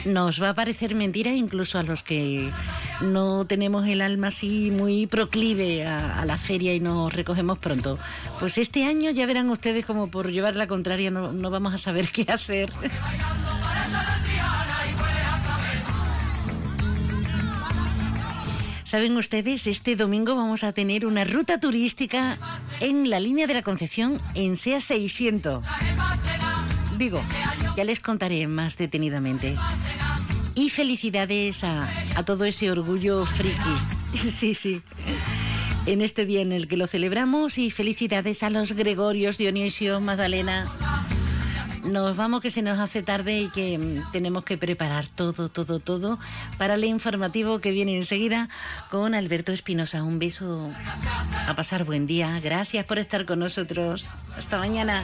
Nos va a parecer mentira incluso a los que no tenemos el alma así muy proclive a, la feria y nos recogemos pronto. Pues este año ya verán ustedes como por llevar la contraria no, no vamos a saber qué hacer. Saben ustedes, este domingo vamos a tener una ruta turística en la línea de la Concepción en SEA 600. Digo, ya les contaré más detenidamente. Y felicidades a, a todo ese orgullo friki. Sí, sí. En este día en el que lo celebramos y felicidades a los Gregorios, Dionisio, Magdalena. Nos vamos que se nos hace tarde y que mm, tenemos que preparar todo, todo, todo para el informativo que viene enseguida con Alberto Espinosa. Un beso, a pasar buen día. Gracias por estar con nosotros. Hasta mañana.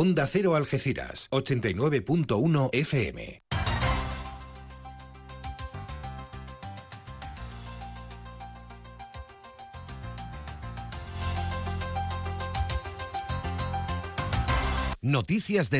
Onda Cero Algeciras, 89.1 FM. Noticias del